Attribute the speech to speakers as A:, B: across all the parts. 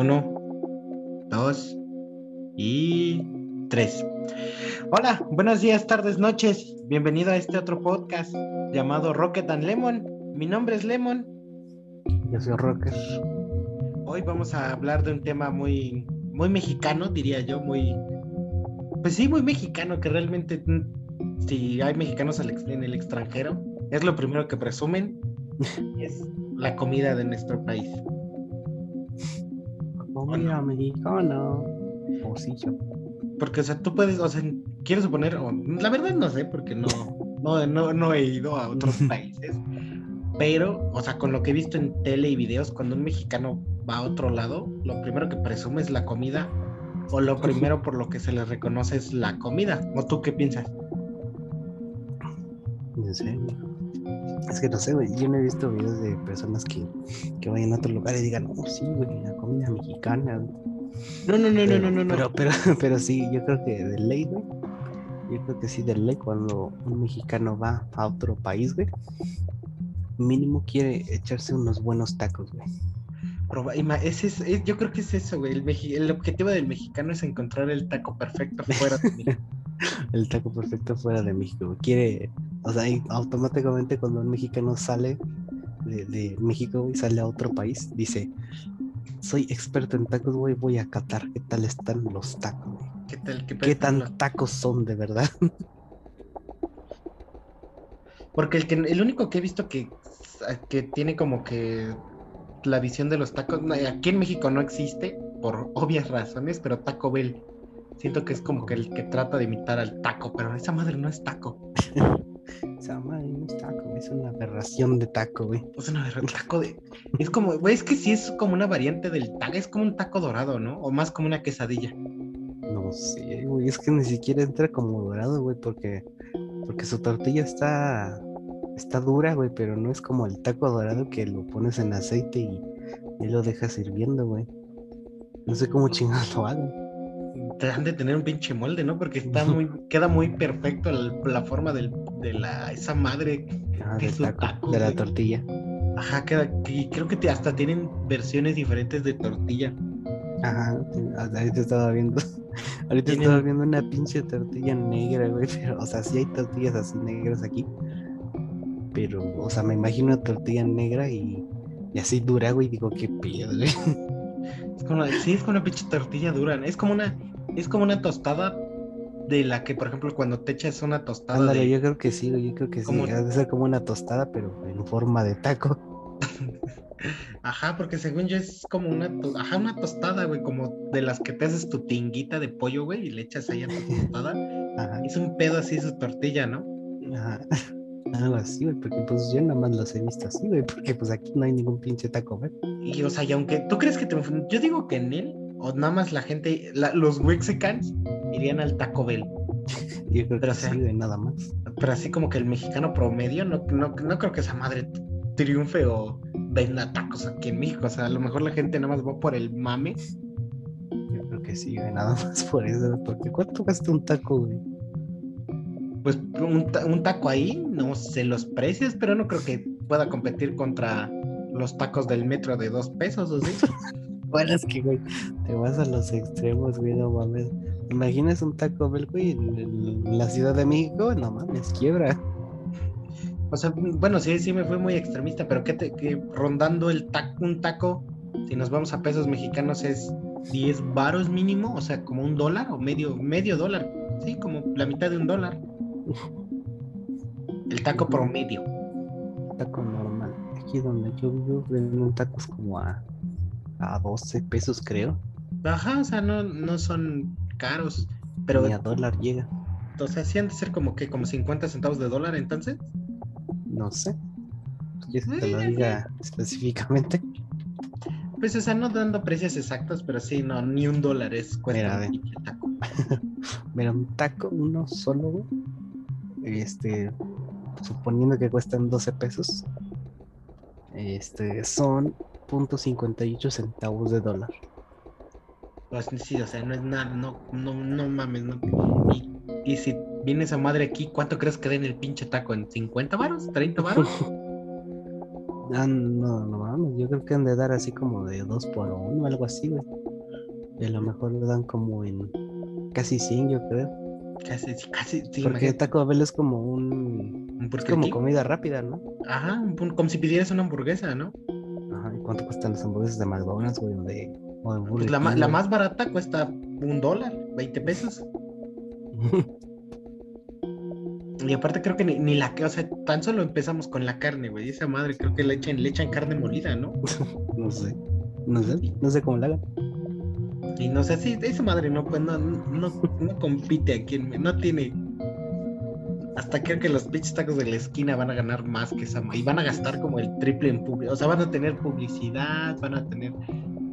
A: Uno, dos y tres. Hola, buenos días, tardes, noches. Bienvenido a este otro podcast llamado Rocket and Lemon. Mi nombre es Lemon.
B: Yo soy Rocket.
A: Hoy vamos a hablar de un tema muy, muy mexicano, diría yo, muy, pues sí, muy mexicano, que realmente mm, si hay mexicanos en el extranjero, es lo primero que presumen, es la comida de nuestro país.
B: Comida mexicana.
A: Porque, o sea, tú puedes, o sea, quiero suponer, o, la verdad no sé, porque no, no, no, no he ido a otros países, pero, o sea, con lo que he visto en tele y videos, cuando un mexicano va a otro lado, lo primero que presume es la comida, o lo primero por lo que se le reconoce es la comida. ¿O tú qué piensas?
B: Sé, es que no sé, güey. Yo no he visto videos de personas que, que vayan a otro lugar y digan, oh, sí, güey, la comida mexicana.
A: No, no, no, no, no, no, no.
B: Pero, pero, pero sí, yo creo que de ley, güey. Yo creo que sí, de ley, cuando un mexicano va a otro país, güey, mínimo quiere echarse unos buenos tacos, güey.
A: Ese es, es, yo creo que es eso, güey. El, el, objetivo del mexicano es encontrar el taco perfecto fuera de México.
B: el taco perfecto fuera de México. Quiere o sea, automáticamente cuando un mexicano sale de, México y sale a otro país, dice, soy experto en tacos, güey, voy a catar qué tal están los tacos,
A: ¿Qué, tal,
B: qué, tan tacos son de verdad?
A: Porque el, que, el único que he visto que, que tiene como que la visión de los tacos, aquí en México no existe, por obvias razones, pero Taco Bell. Siento que es como que el que trata de imitar al taco, pero esa madre no es taco.
B: Esa madre no es taco, es una aberración de taco, güey.
A: Es una aberración taco de. Es como, güey, es que sí es como una variante del taco, es como un taco dorado, ¿no? O más como una quesadilla.
B: No sé, güey, es que ni siquiera entra como dorado, güey, porque, porque su tortilla está, está dura, güey, pero no es como el taco dorado que lo pones en aceite y, y lo dejas hirviendo, güey. No sé cómo chingados lo hagan
A: han de tener un pinche molde, ¿no? Porque está muy, queda muy perfecto la, forma del, de la, esa madre
B: ah, de la tortilla.
A: Ajá, queda, y creo que hasta tienen versiones diferentes de tortilla.
B: Ajá, ahorita estaba viendo, ahorita estaba viendo una pinche tortilla negra, güey, pero, o sea, sí hay tortillas así negras aquí, pero, o sea, me imagino una tortilla negra y, y así dura, güey, digo, qué pedo, güey.
A: Es como, sí, es como una pinche tortilla dura, es como una, es como una tostada de la que, por ejemplo, cuando te echas una tostada.
B: Ándale, yo creo que sí, yo creo que sí. Debe ser como una tostada, pero en forma de taco.
A: Ajá, porque según yo es como una, ajá, una tostada, güey, como de las que te haces tu tinguita de pollo, güey, y le echas ahí a tu tostada. Ajá. Es un pedo así su tortilla, ¿no?
B: Ajá. Algo así, güey, porque pues yo nada más los he visto así, güey, porque pues aquí no hay ningún pinche taco, güey.
A: Y o sea, y aunque tú crees que te... Yo digo que en él o nada más la gente, los Wexicans irían al Taco Bell.
B: Y creo pero, que nada más.
A: Pero así como que el mexicano promedio, no, no, no creo que esa madre triunfe o venda tacos aquí en México. O sea, a lo mejor la gente nada más va por el mame.
B: Yo creo que sí, nada más por eso. Porque ¿cuánto gasta un taco, güey?
A: Pues un, un taco ahí, no sé los precios, pero no creo que pueda competir contra los tacos del metro de dos pesos, ¿o sí?
B: Bueno, es que, güey, te vas a los extremos, güey, no mames. Imaginas un Taco Bell, güey, en, la Ciudad de México, no mames, quiebra.
A: O sea, bueno, sí, sí me fue muy extremista, pero que, te, que rondando el taco, un taco, si nos vamos a pesos mexicanos, es 10 varos mínimo, o sea, como un dólar o medio, medio dólar, sí, como la mitad de un dólar. El taco promedio.
B: Taco normal. Aquí donde yo vivo venden tacos como a a 12 pesos, creo.
A: Ajá, o sea, no, no son caros. Pero.
B: Ni a dólar llega.
A: Entonces, ¿sí han de ser como que, como 50 centavos de dólar entonces?
B: No sé. ¿Quieres que te lo diga específicamente?
A: Pues, o sea, no dando precios exactos, pero sí, no, ni un dólar es cuesta
B: Mira, un taco. Mira, un taco, uno solo, Este, suponiendo que cuestan 12 pesos, este, son .58 centavos de dólar.
A: Pues sí, o sea, no es nada, no, no, no mames, no. Y, si viene esa madre aquí, ¿cuánto crees que den el pinche taco? ¿En 50 varos? ¿30 varos?
B: Ah, no, no mames, yo creo que han de dar así como de dos por uno, algo así, güey. Y a lo mejor le dan como en casi 100, yo creo.
A: Casi, casi, sí,
B: Porque
A: imagínate,
B: Taco Bell es como un...
A: un
B: Es
A: Burger
B: como
A: King.
B: comida rápida, ¿no?
A: Ajá, un como si pidieras una hamburguesa, ¿no?
B: Ajá, ¿y cuánto cuestan las hamburguesas de McDonald's, güey? O de, o de
A: Pues
B: Burger
A: la,
B: King,
A: la más barata cuesta un dólar, 20 pesos. Y aparte creo que ni, ni la que, o sea, tan solo empezamos con la carne, güey. Esa madre creo que le echan, le echan carne molida, ¿no?
B: no sé. No sé, no sé cómo la hagan.
A: Y no sé si esa madre no, pues no, no, no compite aquí, en, no tiene. Hasta creo que los pinches tacos de la esquina van a ganar más que esa y van a gastar como el triple en publicidad. O sea, van a tener publicidad, van a tener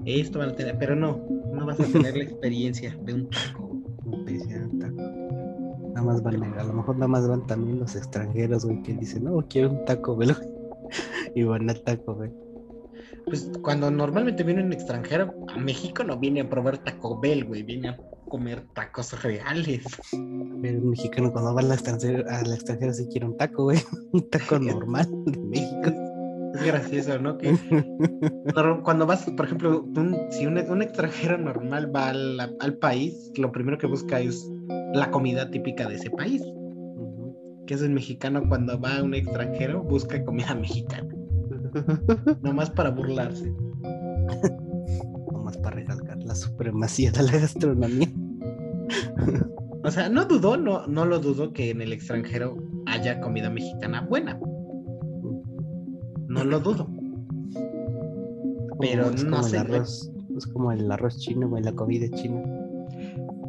A: esto, van a tener, pero no, no vas a tener la experiencia de un taco.
B: Nada más van, a lo mejor nada más van también los extranjeros, güey, que dicen, no, quiero un Taco güey. Y van al Taco Bell.
A: Pues cuando normalmente viene un extranjero, a México no viene a probar Taco Bell, güey, viene a comer tacos reales.
B: Un mexicano cuando va al extranjero, al extranjero sí quiere un taco, güey. Un taco normal de México.
A: Es gracioso, ¿no? Que cuando vas, por ejemplo, un- si un, un extranjero normal va al, al país, lo primero que busca es la comida típica de ese país. Que es el mexicano cuando va a un extranjero, busca comida mexicana. Nomás para burlarse.
B: Nomás para recalcar la supremacía de la gastronomía.
A: O sea, no dudó, no, no lo dudo que en el extranjero haya comida mexicana buena. No lo dudo. Pero
B: es
A: no
B: como
A: sé,
B: el arroz. Es como el arroz chino, güey, la comida china.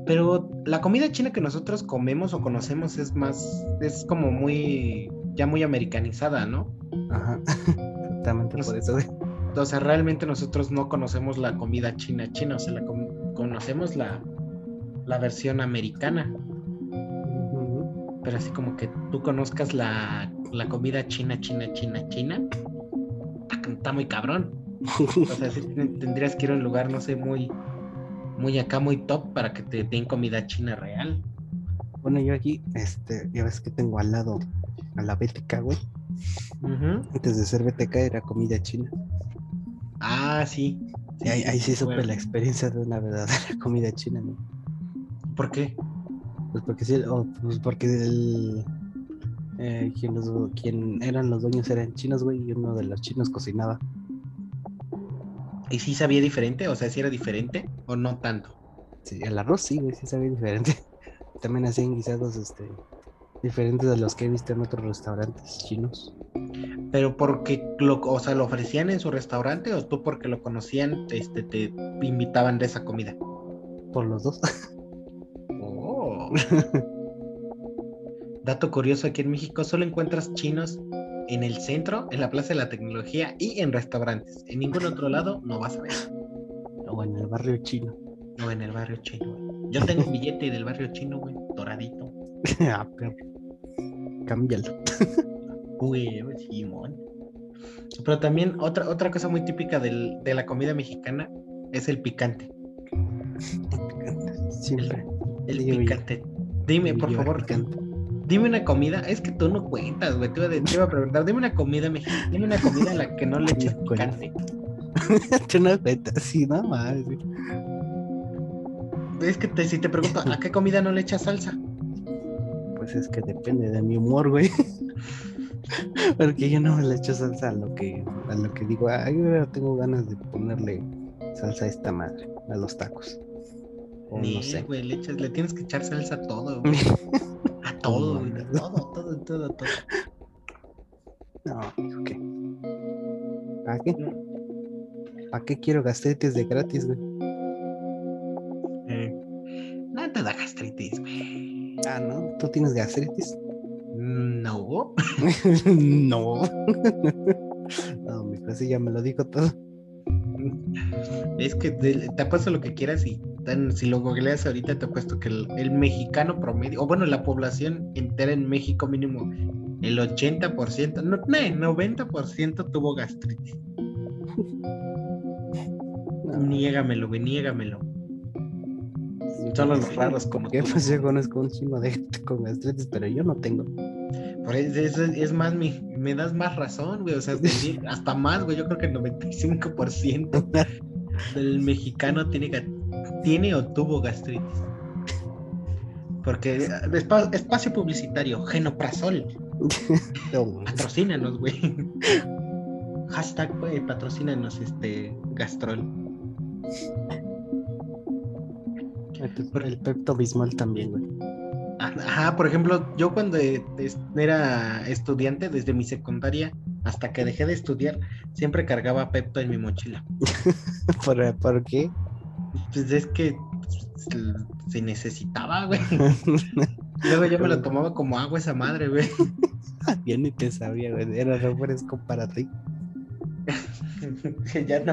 A: Pero la comida china que nosotros comemos o conocemos es más, es como muy, ya muy americanizada, ¿no?
B: Ajá. Exactamente por eso, güey.
A: O sea, realmente nosotros no conocemos la comida china china, o sea, la conocemos la, la versión americana, pero así como que tú conozcas la, la comida china china china china, está, muy cabrón. O sea, sí tendrías que ir a un lugar, no sé, muy, muy acá, muy top para que te den comida china real.
B: Bueno, yo aquí, este, ya ves que tengo al lado a la BTK, güey.
A: Ujú.
B: Antes de ser BTK era comida china.
A: Ah, sí.
B: Ahí, ahí sí supe
A: bueno.
B: la experiencia de una verdadera comida china, ¿no?
A: ¿Por qué?
B: Pues porque sí, o, pues porque el, eh, quien, los, quien eran los dueños eran chinos, güey, y uno de los chinos cocinaba.
A: ¿Y sí sabía diferente? O sea, si era diferente o no tanto.
B: Sí, el arroz sí, güey, sí sabía diferente. También hacían guisados, este, diferentes de los que he visto en otros restaurantes chinos.
A: Pero porque lo, o sea, lo ofrecían en su restaurante o tú porque lo conocían, este, te invitaban de esa comida.
B: Por los dos.
A: Oh. Dato curioso aquí en México, solo encuentras chinos en el centro, en la Plaza de la Tecnología y en restaurantes. En ningún otro lado no vas a ver.
B: o en el barrio chino.
A: O en el barrio chino. güey. Yo tengo un billete del barrio chino, güey, doradito.
B: ah, perro. Cámbialo.
A: Simón. Pero también otra, otra cosa muy típica del- de la comida mexicana es el picante.
B: Siempre.
A: El picante. Dime, por favor,
B: picante.
A: dime una comida. Es que tú no cuentas, güey. Te iba, de- te iba a preguntar, dime una comida mexicana. Dime una comida a la que no le eches picante.
B: Tú no cuentas, sí, no más.
A: Es que te- si te pregunto, ¿a qué comida no le echas salsa?
B: Pues es que depende de mi humor, güey. Porque yo no le echo salsa a lo que, a lo que digo, ay, ahora tengo ganas de ponerle salsa a esta madre, a los tacos. O no sé.
A: güey, le, echas, le tienes que echar salsa a todo, güey. A todo, güey. a Todo, todo, todo, todo.
B: No, que. ¿Para qué? ¿Para qué quiero gastritis de gratis, güey?
A: Eh, no te da gastritis, güey.
B: Ah, ¿no? ¿Tú tienes gastritis?
A: No.
B: no. no, mi sí ya me lo dijo todo.
A: Es que te, te apuesto lo que quieras y tan- si lo googleas ahorita te apuesto que el, el mexicano promedio, o bueno, la población entera en México mínimo, el 80%, no, no, 90% tuvo gastritis.
B: No,
A: Niégamelo, güey, niégamelo. Solo los raros como
B: ¿Qué?
A: tú.
B: Pues yo conozco un chingo de gente con gastritis, pero yo no tengo.
A: Por eso, es, es más, mi, me das más razón, güey. O sea, hasta más, güey. Yo creo que el 95% del mexicano tiene, tiene o tuvo gastritis. Porque eh, espa- espacio publicitario, genoprazol, patrocínanos, güey. Hashtag, güey, patrocínanos este gastrol.
B: Pep- El Pepto Bismol también, güey.
A: Ajá, por ejemplo, yo cuando es- era estudiante, desde mi secundaria hasta que dejé de estudiar, siempre cargaba Pepto en mi mochila.
B: ¿Por, ¿Por qué?
A: Pues es que pues, se necesitaba, güey. Luego yo me lo tomaba como agua esa madre, güey.
B: Yo ni te sabía, güey. Era refresco para ti.
A: ya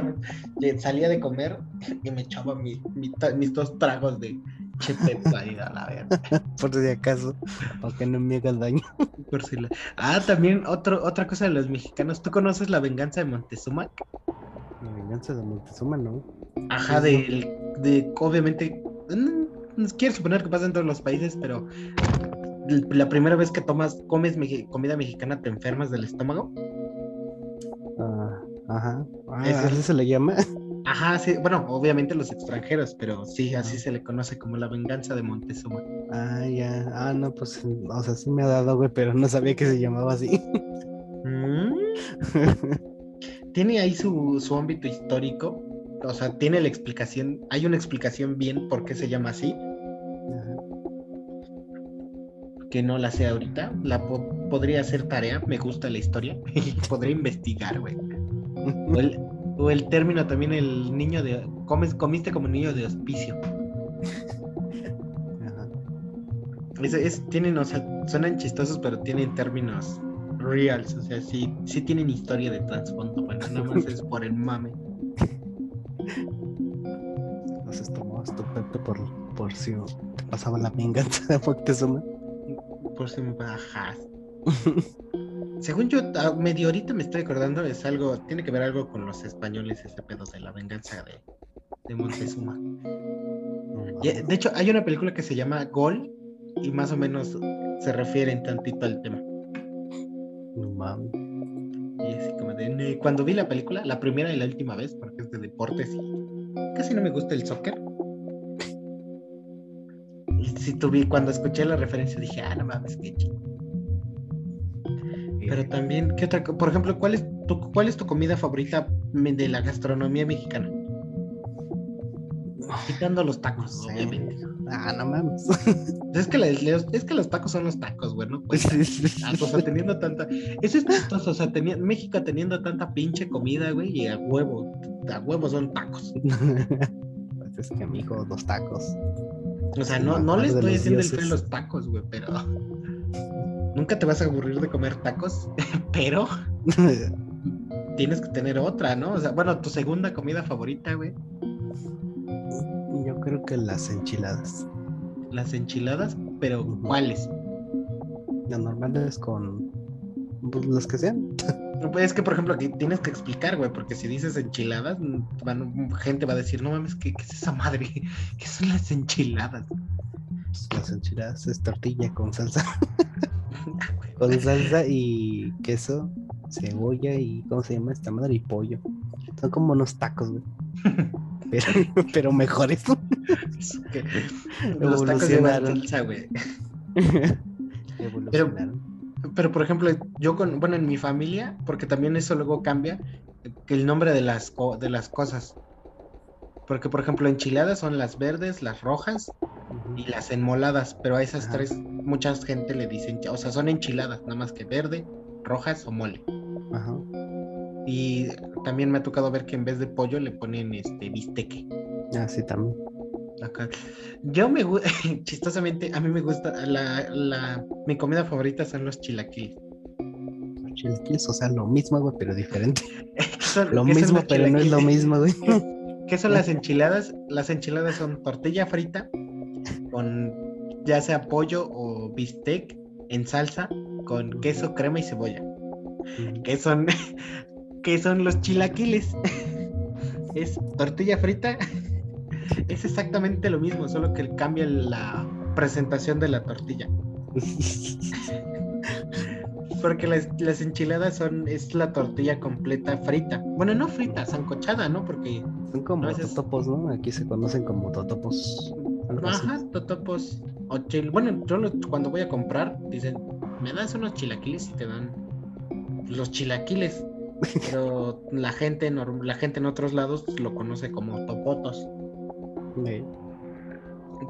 A: ya salía de comer y me echaba mi- mis dos tragos de che Pepto ahí a la verga.
B: Por si acaso, para que no me haga daño.
A: Por si la- Ah, también otro, otra cosa de los mexicanos. ¿Tú conoces la venganza de Montezuma?
B: La venganza de Montezuma, ¿no?
A: Ajá, de, de obviamente, mm, quiero suponer que pasa en todos los países, pero la primera vez que tomas, comes comida mexicana, te enfermas del estómago.
B: Ah, ajá. Ah,
A: Ese-
B: ¿Así se le llama?
A: Ajá, sí, bueno, obviamente los extranjeros, pero sí, así se le conoce como la venganza de Montezuma.
B: Ah, ya. Ah, no, pues, o sea, sí me ha dado, güey, pero no sabía que se llamaba así.
A: Mm. Tiene ahí su, su ámbito histórico, o sea, tiene la explicación, hay una explicación bien por qué se llama así,
B: Ajá.
A: que no la sé ahorita, la po- podría hacer tarea, me gusta la historia, podría investigar, güey. O el, o el término también, el niño de. Comes, comiste como niño de hospicio.
B: Ajá.
A: Es, es- tienen, o sea, suenan chistosos, pero tienen términos reals. O sea, sí, sí tienen historia de trasfondo. Bueno, nada más es por el mame.
B: Entonces tomabas tu Pepto por, por si te pasaba la venganza de Moctezuma.
A: Por si me bajas. Según yo, a- medio ahorita me estoy acordando, es algo, tiene que ver algo con los españoles, ese pedo de la venganza de, de Montezuma. Y, eh, de hecho, hay una película que se llama Gol y más o menos se refieren tantito al tema.
B: No mames.
A: Y así como de, cuando vi la película, la primera y la última vez, porque es de deportes y casi no me gusta el soccer. Y si tuve, cuando escuché la referencia dije, ah, no mames, qué chido. Pero también, ¿qué otra? Por ejemplo, ¿cuál es tu, cuál es tu comida favorita de la gastronomía mexicana? Quitando los tacos,
B: No sé.
A: obviamente.
B: Ah, no mames.
A: Es que, la- los, es que los tacos son los tacos, güey, ¿no? Pues, o sea, teniendo tanta. Eso es chistoso, o sea, tenía... México teniendo tanta pinche comida, güey, y a huevo, a huevo son tacos.
B: Pues es que, amigo, dos tacos.
A: O sea, no, no le estoy
B: los
A: haciendo el a los tacos, güey, pero. Nunca te vas a aburrir de comer tacos, pero tienes que tener otra, ¿no? O sea, bueno, tu segunda comida favorita, güey,
B: Yo creo que las enchiladas.
A: las enchiladas, pero
B: Ujú.
A: ¿cuáles?
B: Las normales con pues, las que sean.
A: Pues es que, por ejemplo, aquí tienes que explicar, güey, porque si dices enchiladas, mm, van- gente va a decir, no mames, ¿qué, qué es esa madre? ¿Qué son las enchiladas?
B: Pues, las enchiladas es tortilla con salsa. con salsa y queso, cebolla y ¿cómo se llama esta madre? Y pollo. Son como unos tacos, güey. Pero, pero mejores.
A: Que los tacos
B: Evolucionaron.
A: salsa, güey.
B: Evolucionaron.
A: Pero, por ejemplo, yo con, bueno, en mi familia, porque también eso luego cambia, que el nombre de las, co- de las cosas. Porque, por ejemplo, enchiladas son las verdes, las rojas y las enmoladas, pero a esas
B: Ajá.
A: tres mucha gente le dicen, o sea, son enchiladas, nada más que verde, rojas o mole.
B: Ajá.
A: Y también me ha tocado ver que en vez de pollo le ponen este bisteque.
B: Ah, sí, también.
A: Acá. Yo me gusta, chistosamente, a mí me gusta, la, la, mi comida favorita son los chilaquiles.
B: Los chilaquiles, o sea, lo mismo, güey, pero diferente.
A: ¿Qué son-
B: Lo mismo, pero no es lo mismo, güey.
A: ¿Qué son las enchiladas? Las enchiladas son tortilla frita con ya sea pollo o bistec en salsa con queso, crema y cebolla. ¿Qué son, qué son los chilaquiles? Es tortilla frita. Es exactamente lo mismo, solo que cambia la presentación de la tortilla. Porque las, las enchiladas son, es la tortilla completa frita. Bueno, no frita, sancochada, ¿no? Porque
B: Son como
A: veces-
B: totopos, ¿no? Aquí se conocen como totopos. algo así.
A: Ajá, totopos. O chil... Bueno, yo cuando voy a comprar, dicen, me das unos chilaquiles y te dan los chilaquiles. Pero la gente, norm- la gente en otros lados lo conoce como topotos.
B: Eh,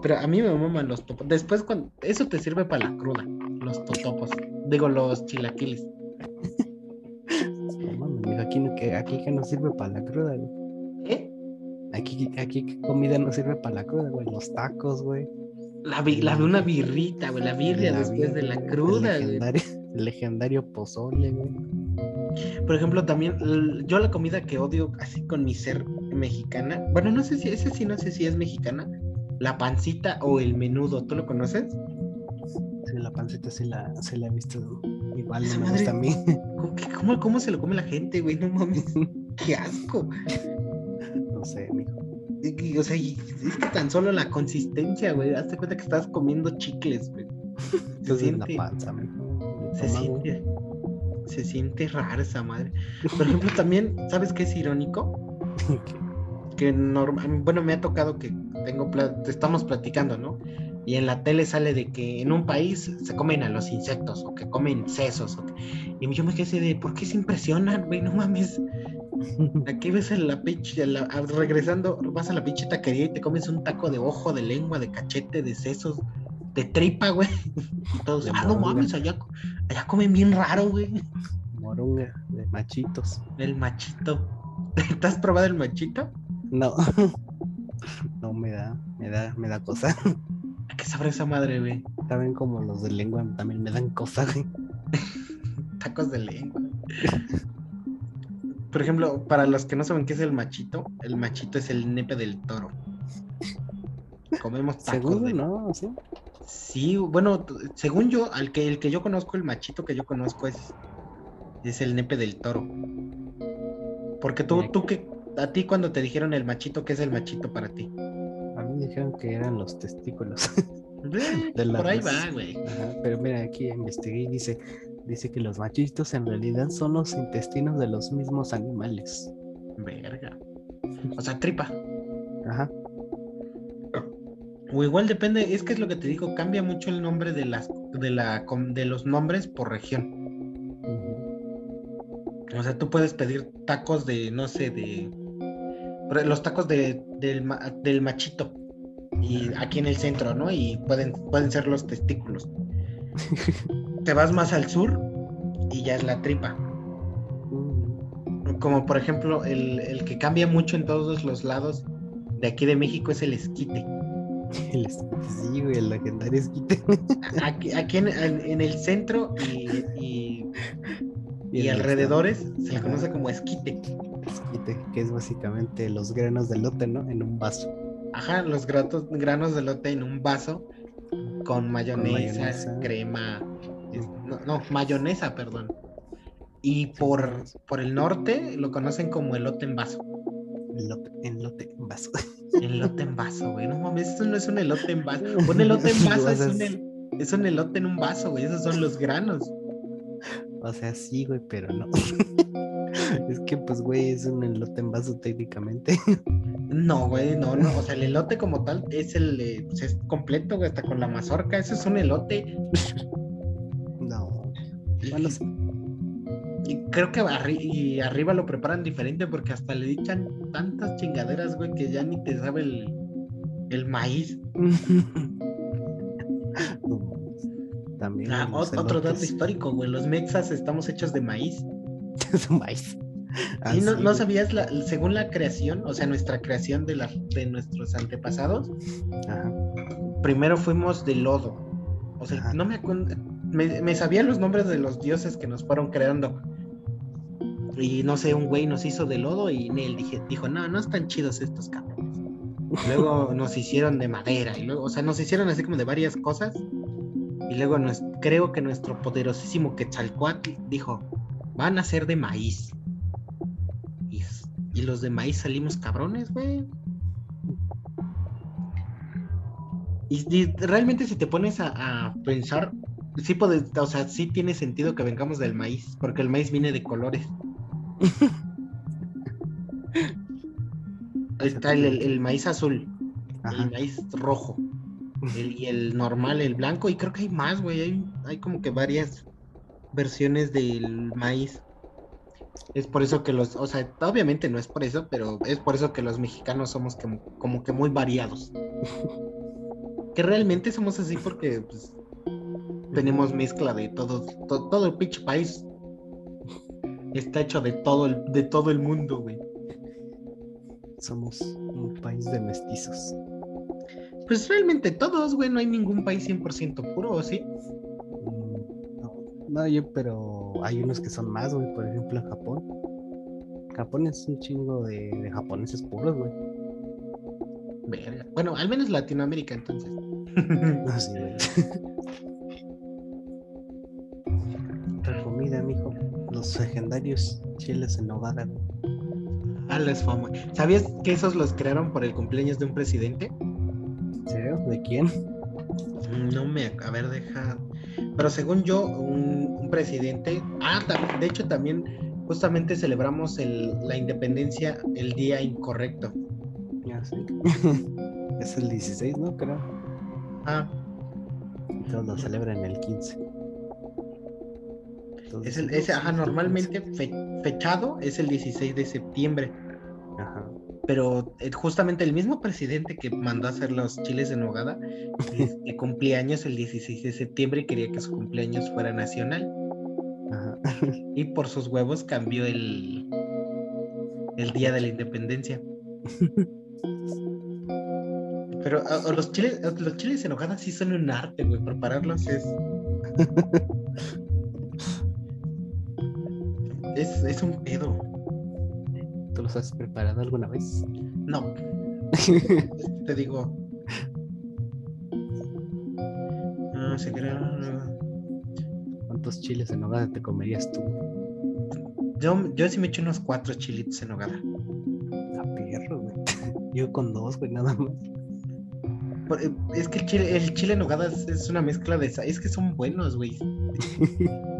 A: Pero a mí me maman los topos. Después, cuando eso te sirve para la cruda, los totopos. Digo, los chilaquiles.
B: no mames, aquí, no- que, aquí que no sirve para la cruda, güey. Aquí, aquí qué comida no sirve para la cruda, güey. Los tacos, güey.
A: La, vi- la una birrita, güey, la birria
B: La
A: después de
B: birria,
A: la
B: güey,
A: cruda,
B: El
A: güey.
B: legendario, el legendario pozole, güey.
A: Por ejemplo, también yo la comida que odio así con mi ser mexicana. Bueno, no sé si ese sí no sé si es mexicana. La pancita o el menudo, ¿tú lo conoces?
B: Sí, la pancita sí la, sí la he visto. Igual no me gusta a mí.
A: ¿Cómo, qué- cómo- cómo se lo come la gente, güey? No mames. Qué asco.
B: No sé, mijo.
A: O sea, es que tan solo la consistencia, güey. Hazte cuenta que estás comiendo chicles, güey. Se
B: la
A: siente,
B: panza. El
A: se siente, se siente rara esa madre. Por ejemplo, también, ¿sabes qué es irónico? que normal, bueno, me ha tocado que tengo pla- estamos platicando, ¿no? Y en la tele sale de que en un país se comen a los insectos o que comen sesos. o que- Y yo me quedé así de, ¿por qué se impresionan, güey? No mames. Aquí ves en la pinche, la- a- regresando, vas a la pinche taquería y te comes un taco de ojo, de lengua, de cachete, de sesos, de tripa, güey. Y todos, ah, no mames, allá, allá comen bien raro, güey.
B: Moronga de machitos.
A: El machito. ¿Te has probado el machito?
B: No. No me da, me da, me da cosa.
A: ¿A qué sabrá esa madre, güey?
B: Saben como los de lengua también me dan cosa, güey.
A: Tacos de lengua. Por ejemplo, para los que no saben qué es el machito, el machito es el nepe del toro. Comemos tacos
B: Seguro,
A: de...
B: ¿no? Sí.
A: Sí, bueno, según yo, al que, el que yo conozco, el machito que yo conozco es, es el nepe del toro. Porque tú, tú que, a ti cuando te dijeron el machito, ¿qué es el machito para ti?
B: A mí me dijeron que eran los testículos. De la
A: por ahí va, güey.
B: Ajá, pero mira, aquí investigué y dice, dice que los machitos en realidad son los intestinos de los mismos animales.
A: Verga. O sea, tripa.
B: Ajá.
A: O igual depende, es que es lo que te digo, cambia mucho el nombre de las de la de los nombres por región. O sea, tú puedes pedir tacos de, no sé, de los tacos de, del, del machito y aquí en el centro, ¿no? Y pueden pueden ser los testículos. Te vas más al sur y ya es la tripa.
B: Mm,
A: Como por ejemplo, el, el que cambia mucho en todos los lados de aquí de México es el esquite.
B: el esquite, sí, güey, el legendario esquite.
A: Aquí, aquí en, en- en el centro y, y- alrededores se le conoce como esquite.
B: Esquite, que es básicamente los granos de lote, ¿no? En un vaso.
A: Ajá, los gratos, granos de lote en un vaso con mayonesa,
B: mayonesa.
A: crema. No, no, mayonesa, perdón. Y por, por el norte lo conocen como elote en vaso.
B: Lote, en lote, en vaso.
A: Elote en vaso, güey. No mames, eso no es un elote en vaso. Un elote en vaso es un, el- es un elote en un vaso, güey. Esos son los granos.
B: O sea, sí, güey, pero no. es que, pues, güey, es un elote en vaso técnicamente.
A: No, güey, no, no. O sea, el elote como tal es el, eh, pues, es completo, güey, hasta con la mazorca. Eso es un elote. Y, creo que arri- y arriba lo preparan diferente porque hasta le echan tantas chingaderas, güey, que ya ni te sabe el, el maíz.
B: También.
A: Ah, otro dato histórico, güey. Los mexas estamos hechos de maíz.
B: Maíz. Ah,
A: ¿Y no,
B: sí,
A: no sabías, la, según la creación, o sea, nuestra creación de, la, de nuestros antepasados,
B: Ajá.
A: primero fuimos de lodo. O sea,
B: Ajá.
A: no me acuerdo. Me, me sabía los nombres de los dioses que nos fueron creando. Y no sé, un güey nos hizo de lodo y él dije, dijo, no, no están chidos estos cabrones. Luego nos hicieron de madera, y luego, o sea, nos hicieron así como de varias cosas. Y luego nos, creo que nuestro poderosísimo Quetzalcoatl dijo, van a ser de maíz. Y, los de maíz salimos cabrones, güey. Y, realmente si te pones a pensar, sí puede, o sea, sí tiene sentido que vengamos del maíz, porque el maíz viene de colores. Está el, el- el maíz azul,
B: Ajá.
A: el maíz rojo, el- y el normal, el blanco, y creo que hay más, güey. Hay, hay como que varias versiones del maíz. Es por eso que los, o sea, obviamente no es por eso, pero es por eso que los mexicanos somos como, como que muy variados. Que realmente somos así porque pues, tenemos mezcla de todos, to- todo el pinche país. Está hecho de todo el, de todo el mundo, güey.
B: Somos un país de mestizos.
A: Pues realmente todos, güey, no hay ningún país 100% puro, ¿o sí?
B: Mm, No, no, yo, pero hay unos que son más, güey. Por ejemplo, en Japón. Japón es un chingo de, de japoneses puros, güey.
A: Verga. Bueno, al menos Latinoamérica entonces.
B: No, sí, güey. Los legendarios chiles en nogada, güey.
A: A las fama. ¿Sabías que esos los crearon por el cumpleaños de un presidente?
B: ¿En serio? ¿De quién?
A: No me, a ver, deja. Pero según yo, un, un presidente. Ah, de hecho también justamente celebramos el- la independencia el día incorrecto.
B: Ya sí. es el 16, ¿no? Creo.
A: Ah,
B: todos lo celebran el 15.
A: Es el, ese,
B: "No,
A: ajá,
B: sí, el
A: normalmente
B: 15".
A: fe- fechado es el 16 de septiembre.
B: Ajá.
A: Pero eh, justamente el mismo presidente que mandó a hacer los chiles de nogada, es- que cumplía años el 16 de septiembre y quería que su cumpleaños fuera nacional.
B: Ajá.
A: Y por sus huevos cambió el, el día de la independencia. Pero a- a los chiles, a- los chiles en nogada sí son un arte, güey. Prepararlos es. es, es un pedo.
B: ¿Tú los has preparado alguna vez?
A: No. Te digo. No, se crea-
B: ¿Cuántos chiles en nogada te comerías tú?
A: Yo, yo sí me echo unos cuatro chilitos en nogada.
B: A perro, güey. Yo con dos, güey, nada más.
A: Por- eh, Es que el chile, el chile en nogada es, es una mezcla de... Es que son buenos, güey.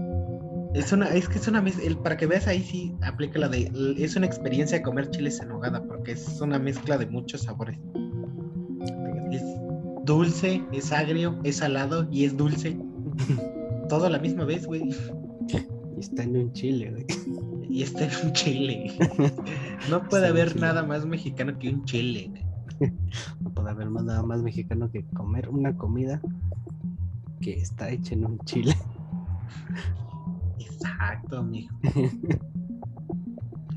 A: Es una, es que es una mezcla... Para que veas ahí sí aplica la de... Es una experiencia comer chiles en nogada porque es una mezcla de muchos sabores. Es dulce, es agrio, es salado y es dulce. Todo a la misma vez, güey.
B: Y está en un chile, güey.
A: Y está en un chile. No puede
B: Está
A: haber nada más mexicano que un chile. güey.
B: No puede haber nada más mexicano que comer una comida que está hecha en un chile.
A: Exacto, amigo.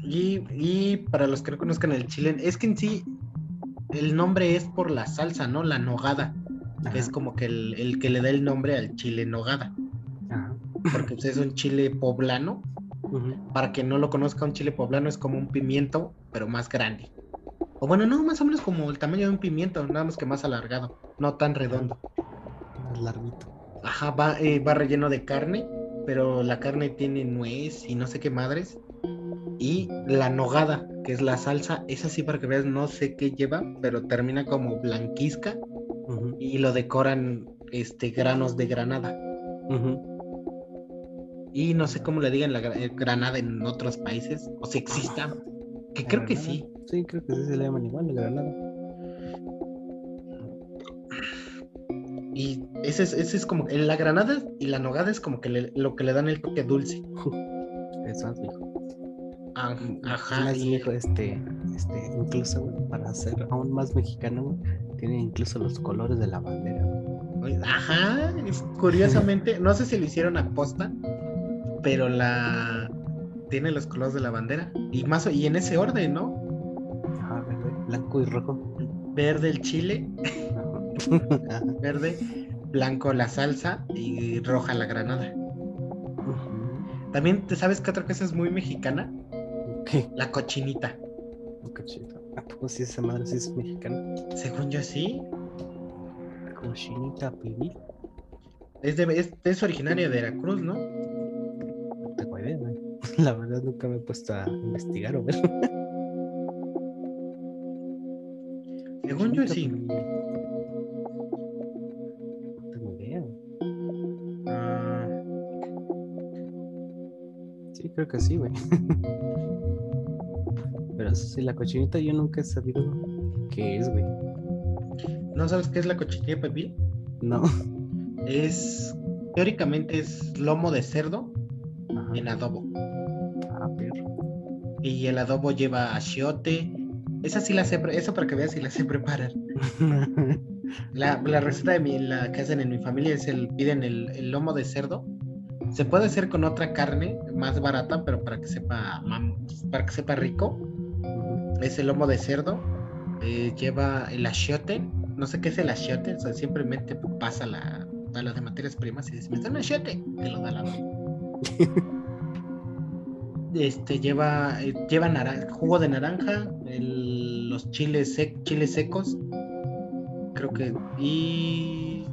A: Y, y para los que no conozcan el chile, es que en sí el nombre es por la salsa, ¿no? La nogada, es como que el, el que le da el nombre al chile nogada,
B: ajá.
A: porque pues, es un chile poblano. Para que no lo conozca, un chile poblano es como un pimiento, pero más grande. O bueno, no, más o menos como el tamaño de un pimiento, nada más que más alargado, no tan redondo.
B: Más larguito.
A: Ajá, va, eh, va relleno de carne, pero la carne tiene nuez y no sé qué madres. Y la nogada, que es la salsa, esa sí para que veas, no sé qué lleva, pero termina como blanquizca y lo decoran este granos de granada. Y no sé cómo le digan la eh, granada en otros países, o si exista, que creo que sí.
B: Sí, creo que sí se le llaman igual, la granada.
A: Y ese es, ese es como, la granada y la nogada es como que le- lo que le dan el toque dulce.
B: Es más, mijo. Es
A: Ajá,
B: más,
A: y-
B: mijo, este, este, incluso, para ser aún más mexicano, tiene incluso los colores de la bandera.
A: Ajá, es- curiosamente, no sé si lo hicieron a posta, pero la tiene los colores de la bandera y más y en ese orden, ¿no?
B: Ajá, verde, blanco y rojo.
A: Verde el chile,
B: Ajá.
A: verde, blanco la salsa y roja la granada. También, ¿te sabes qué otra cosa es muy mexicana?
B: ¿Qué?
A: La cochinita.
B: Un cochinito. ¿A poco si esa madre sí es mexicana?
A: Según yo sí,
B: Cochinita pibil.
A: es, de, es, es originaria de Veracruz, ¿no?
B: No tengo idea. La verdad nunca me he puesto a investigar o ver.
A: Según yo
B: Cochinita
A: sí.
B: pibil. Creo que sí, güey. Pero sí, la cochinita yo nunca he sabido qué es, güey.
A: ¿No sabes qué es la cochinilla pibil?
B: No.
A: Es, teóricamente es lomo de cerdo
B: Ajá.
A: en adobo.
B: Ah, perro.
A: Y el adobo lleva achiote. Esa sí la sé, eso para que veas si la sé preparar. La, la receta de mi, la que hacen en mi familia es el, piden el, el lomo de cerdo. Se puede hacer con otra carne más barata, pero para que sepa, para que sepa rico. Es el lomo de cerdo. eh, lleva el achiote. No sé qué es el achiote. O sea, simplemente pasa la, a las de materias primas y dice, me da un achiote. Te lo da la Este lleva, eh, lleva jugo de naranja, el- los chiles, sec- chiles secos, creo que, y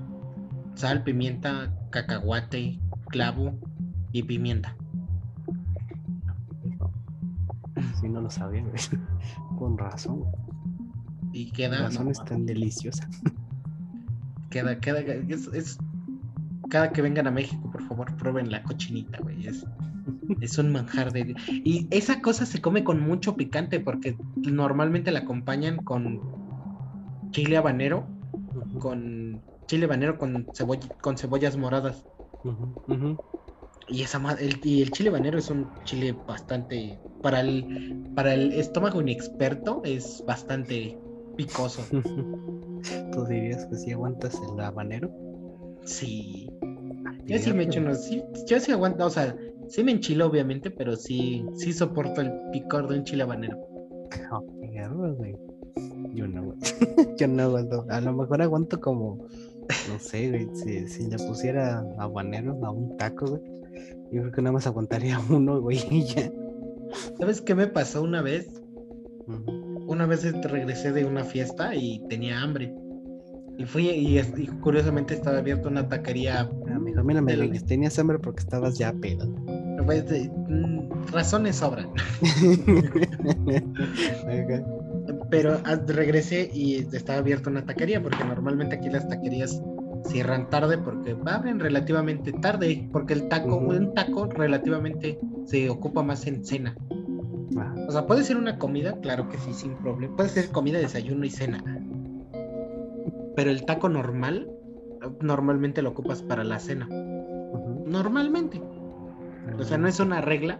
A: sal, pimienta, cacahuate, clavo y pimienta.
B: Sí, no lo sabía. Con razón.
A: Y
B: Con
A: queda,
B: razón
A: no,
B: es tan deliciosa.
A: queda, queda, es, es- cada que vengan a México, por favor, prueben la cochinita, güey. Es, es un manjar de... Y esa cosa se come con mucho picante porque normalmente la acompañan con chile habanero, con chile habanero con, con cebollas moradas.
B: Ujú.
A: Y esa el, y el chile habanero es un chile bastante para el para el estómago inexperto es bastante picoso.
B: ¿Tú dirías que sí aguantas el habanero?
A: Sí. Yo sí me echo unos, sí, yo sí aguanto, o sea, sí me enchilo obviamente, pero sí, sí soporto el picor de un chile habanero.
B: Ah. Yo no, güey. Yo no aguanto. A lo mejor aguanto como, no sé, güey. Si, si le pusiera habanero a un taco, güey. Yo creo que nada más aguantaría uno, güey, y ya.
A: ¿Sabes qué me pasó una vez? Una vez regresé de una fiesta y tenía hambre. Y fui y, curiosamente estaba abierta una taquería
B: Ah, mijo, mira, me digas, tenías hambre porque estabas ya pedo.
A: pues, de- mm, razones sobran. Pero ah, regresé y estaba abierta una taquería, porque normalmente aquí las taquerías cierran tarde porque abren relativamente tarde, porque el taco, un taco relativamente se ocupa más en cena.
B: Ajá.
A: O sea, puede ser una comida, claro que sí, sin problema. Puede ser comida, desayuno y cena. Pero el taco normal, normalmente lo ocupas para la cena. Normalmente. O sea, no es una regla,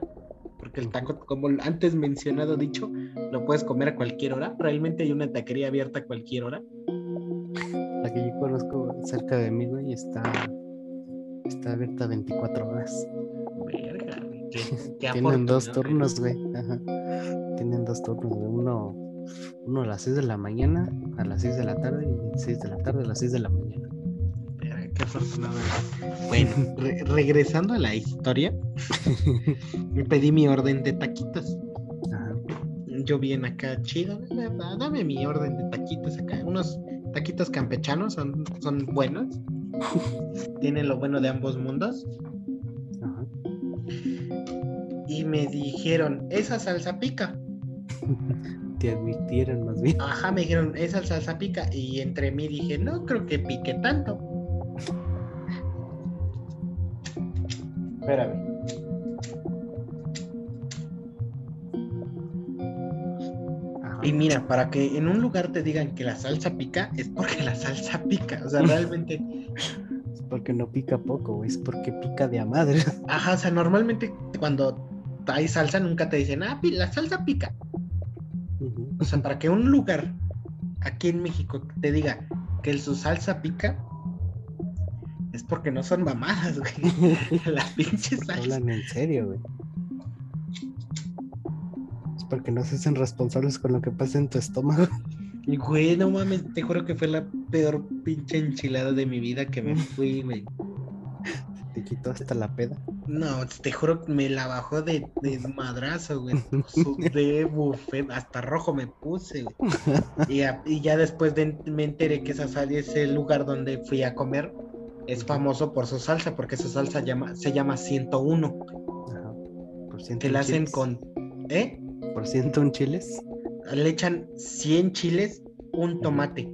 A: porque el taco, como antes mencionado, dicho, lo puedes comer a cualquier hora. Realmente hay una taquería abierta a cualquier hora.
B: La que yo conozco cerca de mí, güey, está, está abierta 24 horas.
A: Verga, güey, qué- qué
B: Tienen dos turnos, güey. Ajá. Tienen dos turnos, güey. Uno, uno a las 6 de la mañana, a las 6 de la tarde, y 6 de la tarde a las 6 de la mañana.
A: Qué afortunado. Bueno, re- regresando a la historia, me pedí mi orden de taquitos.
B: Ajá.
A: Yo bien acá, chido, "Da- dame mi orden de taquitos acá. Unos taquitos campechanos son, son buenos. Tienen lo bueno de ambos mundos.
B: Ajá.
A: Y me dijeron, esa salsa pica.
B: Te admitieron más bien.
A: Ajá, me dijeron, esa salsa pica. Y entre mí dije, no creo que pique tanto. Espérame. Y mira, para que en un lugar te digan que la salsa pica, es porque la salsa pica. O sea, realmente.
B: Es porque no pica poco. Es porque pica de a madre.
A: Ajá, o sea, normalmente cuando hay salsa nunca te dicen, ah, la salsa pica. O sea, para que un lugar aquí en México te diga que su salsa pica, es porque no son mamadas, güey. La pinche salsa.
B: Hablan en serio, güey. Es porque no se hacen responsables con lo que pasa en tu estómago.
A: Y güey, no mames, te juro que fue la peor pinche enchilada de mi vida que me fui, güey.
B: Te quitó hasta la peda.
A: No, te juro que me la bajó de, de madrazo, güey. Sudé, buffet, hasta rojo me puse, güey. Y, a- y ya después de, me enteré que esa sal, ese lugar donde fui a comer es famoso por su salsa, porque su salsa llama, se llama 101,
B: Ajá. Por ciento
A: que la hacen
B: chiles.
A: con, ¿eh?
B: Por ciento un chiles.
A: Le echan 100 chiles, un tomate.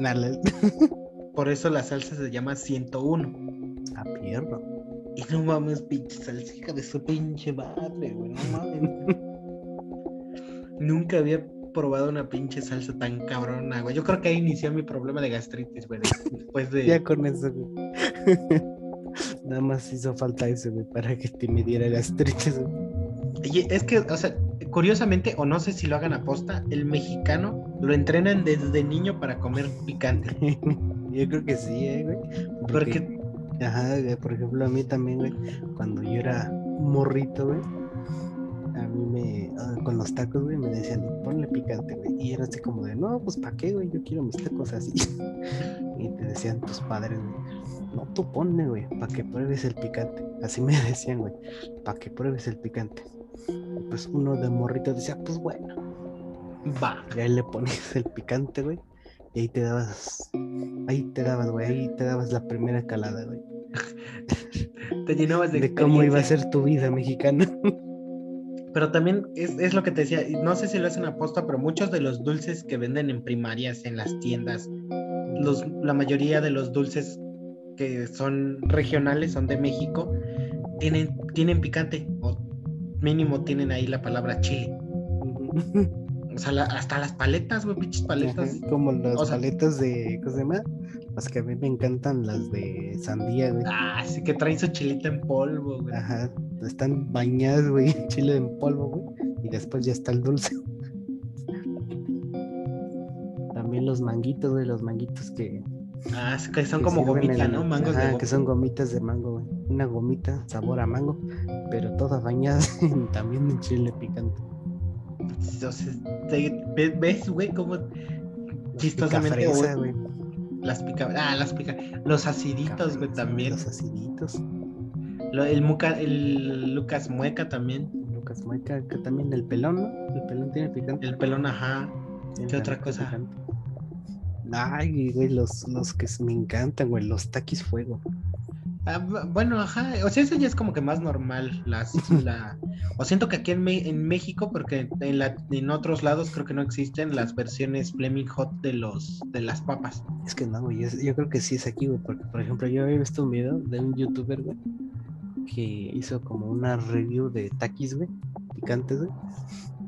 B: Dale.
A: Por eso la salsa se llama 101.
B: A pierro.
A: Y no mames, pinche salsija de su pinche madre, güey. No mames. Nunca había probado una pinche salsa tan cabrona, güey. Yo creo que ahí inició mi problema de gastritis, güey. Después de.
B: Ya con eso, güey. Nada más hizo falta eso, güey, para que te me diera gastritis, güey.
A: Y es que, o sea, curiosamente, o no sé si lo hagan aposta, el mexicano lo entrenan desde niño para comer picante.
B: Yo creo que sí, eh, güey.
A: Porque,
B: Ajá, güey, por ejemplo, a mí también, güey, cuando yo era morrito, güey, a mí me, ah, con los tacos, güey, me decían, ponle picante, güey. Y era así como de, no, pues ¿para qué, güey? Yo quiero mis tacos así. y te decían tus padres, güey, no, tú ponle, güey, para que pruebes el picante. Así me decían, güey, para que pruebes el picante. Y pues uno de morrito decía, pues bueno.
A: va.
B: Y ahí le ponías el picante, güey. Y ahí te dabas, ahí te dabas, güey, ahí te dabas la primera calada, güey.
A: Te llenabas de,
B: De cómo iba a ser tu vida mexicana.
A: Pero también es, es lo que te decía, no sé si lo hacen aposta, pero muchos de los dulces que venden en primarias, en las tiendas, los, la mayoría de los dulces que son regionales, son de México, tienen, tienen picante, o mínimo tienen ahí la palabra chile. O sea, la- hasta las paletas, güey, pinches paletas.
B: Como las
A: o sea-
B: paletas de, ¿cómo se llama? Las que a mí me encantan, las de sandía, güey.
A: Ah, sí que traen su chilita en polvo, güey.
B: Ajá, están bañadas, güey, chile en polvo, güey. Y después ya está el dulce. También los manguitos, güey, los manguitos que,
A: Ah, sí que son
B: que
A: como
B: sirven
A: gomita,
B: en-
A: ¿no? Mangos
B: ajá,
A: de
B: que son gomitas de mango, güey. Una gomita sabor a mango, pero todas bañadas también en chile picante.
A: Entonces, te- ve- ¿ves, güey, cómo chistosamente
B: Picafresa,
A: o-
B: güey.
A: las pica, ah, las pica, los aciditos, güey, también.
B: Los aciditos.
A: Lo- el Muca, el Lucas Mueca también,
B: Lucas Mueca, que también el pelón, ¿no? El pelón tiene picante.
A: el pelón, ajá.
B: Tiene
A: ¿qué otra cosa?
B: picante. Ay, güey, los, los que me encantan, güey, los taquis fuego.
A: Ah, bu- bueno, ajá, o sea, eso ya es como que más normal, las, la, o siento que aquí en, Me- en México, porque en, la, en otros lados creo que no existen las versiones Fleming Hot de los, de las papas.
B: Es que no, güey, es- yo creo que sí es aquí, güey, porque, por ejemplo, yo había visto un video de un youtuber, güey, que hizo como una review de taquis, güey, picantes, güey,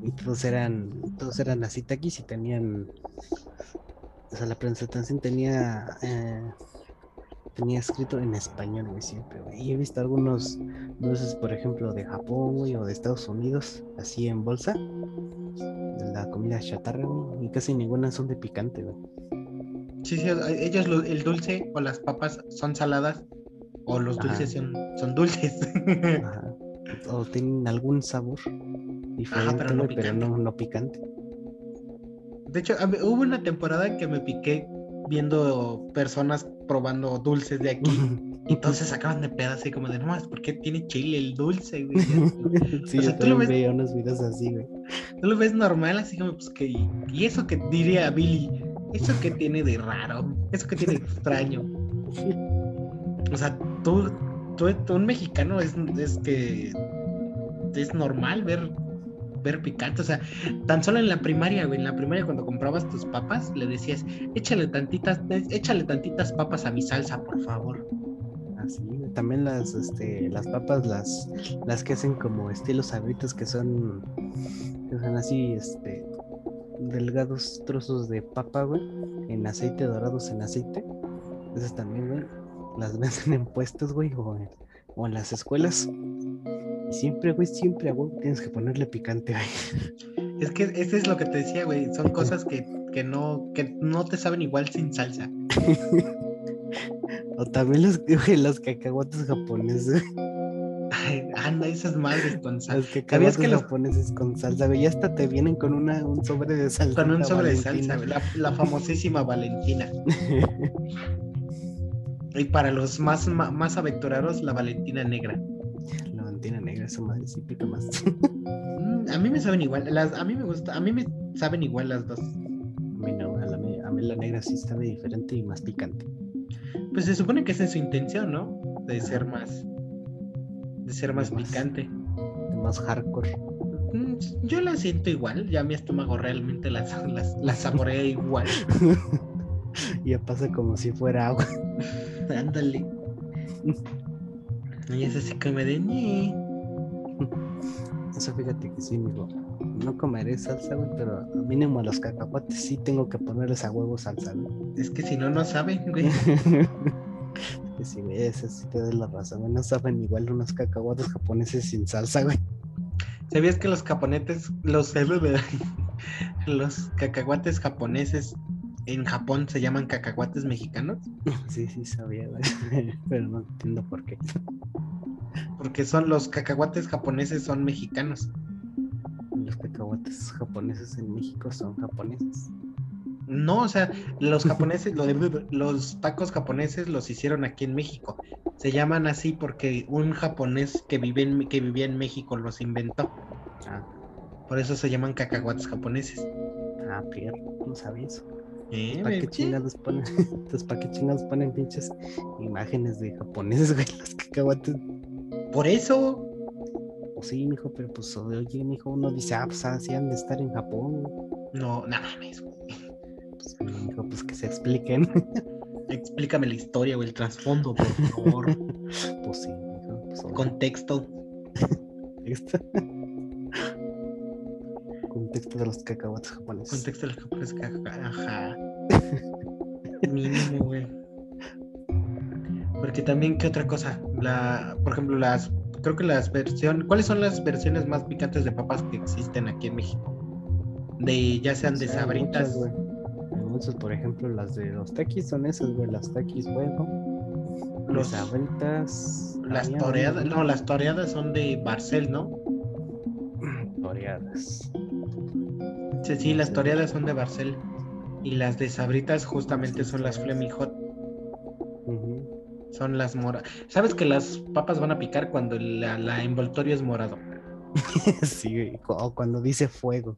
B: y todos eran, todos eran así taquis y tenían, o sea, la presentación tenía, eh, tenía escrito en español, güey, siempre, güey, y he visto algunos dulces, por ejemplo, de Japón, güey, o de Estados Unidos, así en bolsa, de la comida chatarra, güey, y casi ninguna son de picante, güey.
A: Sí, sí, ellos, lo- el dulce o las papas son saladas, o los
B: Ajá.
A: dulces son, son dulces.
B: Ajá. O tienen algún sabor diferente,
A: pero no
B: pero
A: picante.
B: no, no picante.
A: De hecho, mí- hubo una temporada que me piqué viendo personas probando dulces de aquí. Se sacaban de pedo así como de, no más, ¿por qué tiene chile el dulce, güey?
B: sí,
A: O sea,
B: yo
A: tú lo ves-
B: veía unos videos así, güey.
A: Tú lo ves normal, así como, pues que, y eso que diría Billy, eso que tiene de raro, eso que tiene de extraño. O sea, tú, tú, tú un mexicano es, es que es normal ver, ver picante. O sea, tan solo en la primaria, güey, en la primaria cuando comprabas tus papas, le decías, échale tantitas, échale tantitas papas a mi salsa, por favor.
B: Así. También las, este, las papas, las, las que hacen como estilos sabritas que son, que son así, este, delgados trozos de papa, güey, en aceite, dorados en aceite. Esas también, güey, las venden en puestos, güey, o en, o en las escuelas. Y siempre, güey, siempre, güey, tienes que ponerle picante, güey.
A: Es que eso es lo que te decía, güey. Son cosas que, que no, que no te saben igual sin salsa.
B: O también los, güey, los cacahuates japoneses.
A: Ay, anda, esas madres con
B: Los
A: salsa.
B: cacahuates
A: que los-
B: japoneses con salsa, güey. Ya hasta te vienen con una, un sobre de salsa.
A: Con un sobre de salsa, güey, la, la famosísima Valentina. Y para los más, más aventurados, la Valentina negra.
B: La esa madre sí pica más.
A: Mm, A mí me saben igual, las, a mí me gusta, a mí me saben igual las dos.
B: A mí no, a, la, me- a mí la negra sí sabe diferente y más picante.
A: Pues se supone que esa es su intención, ¿no? De ser más, de ser más
B: Más.
A: picante.
B: Más hardcore.
A: Mm, Yo la siento igual, ya mi estómago realmente las, las, las saborea igual.
B: ya pasa como si fuera agua.
A: Ándale. Y es así como de ñe.
B: Eso fíjate que sí, mijo. No comeré salsa, güey, pero mínimo a los cacahuates sí tengo que ponerles a huevo salsa, güey.
A: Es que si no, no saben, güey.
B: que si ves, sí te doy la razón, güey. No saben igual unos cacahuates japoneses sin salsa, güey.
A: ¿Sabías que los japonetes, los, los cacahuates japoneses en Japón se llaman cacahuates mexicanos?
B: Sí, sí, sabía, güey. Pero no entiendo por qué.
A: Porque son los cacahuates japoneses son mexicanos.
B: Los cacahuates japoneses en México son japoneses.
A: No, o sea, los japoneses, lo de- los tacos japoneses los hicieron aquí en México. Se llaman así porque un japonés que, vive en, que vivía en México los inventó.
B: Ah,
A: Por eso se llaman cacahuates japoneses.
B: ah, pierro, no sabía eso.
A: ¿Eh?
B: ¿Para qué
A: ¿Ves?
B: chingados ponen? Entonces, ¿para qué chingados ponen pinches imágenes de japoneses, güey? Los cacahuates.
A: Por eso.
B: Pues sí, mijo, pero pues, oye, mijo, uno dice, ah, pues así han de estar en Japón.
A: No, no mames.
B: Pues, mijo, pues que se expliquen.
A: Explícame la historia o el trasfondo, por favor.
B: pues sí, mijo, pues
A: Contexto.
B: contexto. Contexto de los cacahuates japoneses.
A: Contexto del japonés. caca- Ajá. Mínimo, güey. Porque también, ¿qué otra cosa? La, por ejemplo, las. Creo que las versiones. ¿Cuáles son las versiones más picantes de papas que existen aquí en México? De ya sean de
B: O sea,
A: sabritas.
B: muchas, muchas, por ejemplo, las de los taquis son esas, güey. Las taquis, bueno.
A: Los-
B: sabritas.
A: Las
B: había
A: toreadas. No, las toreadas son de Barcel, ¿no?
B: Toreadas.
A: Sí, sí, las toreadas son de Barcel. Y las de sabritas justamente son las Fleming. Son las moradas. ¿Sabes que las papas van a picar cuando la, la envoltorio es morado?
B: sí, O cuando dice fuego.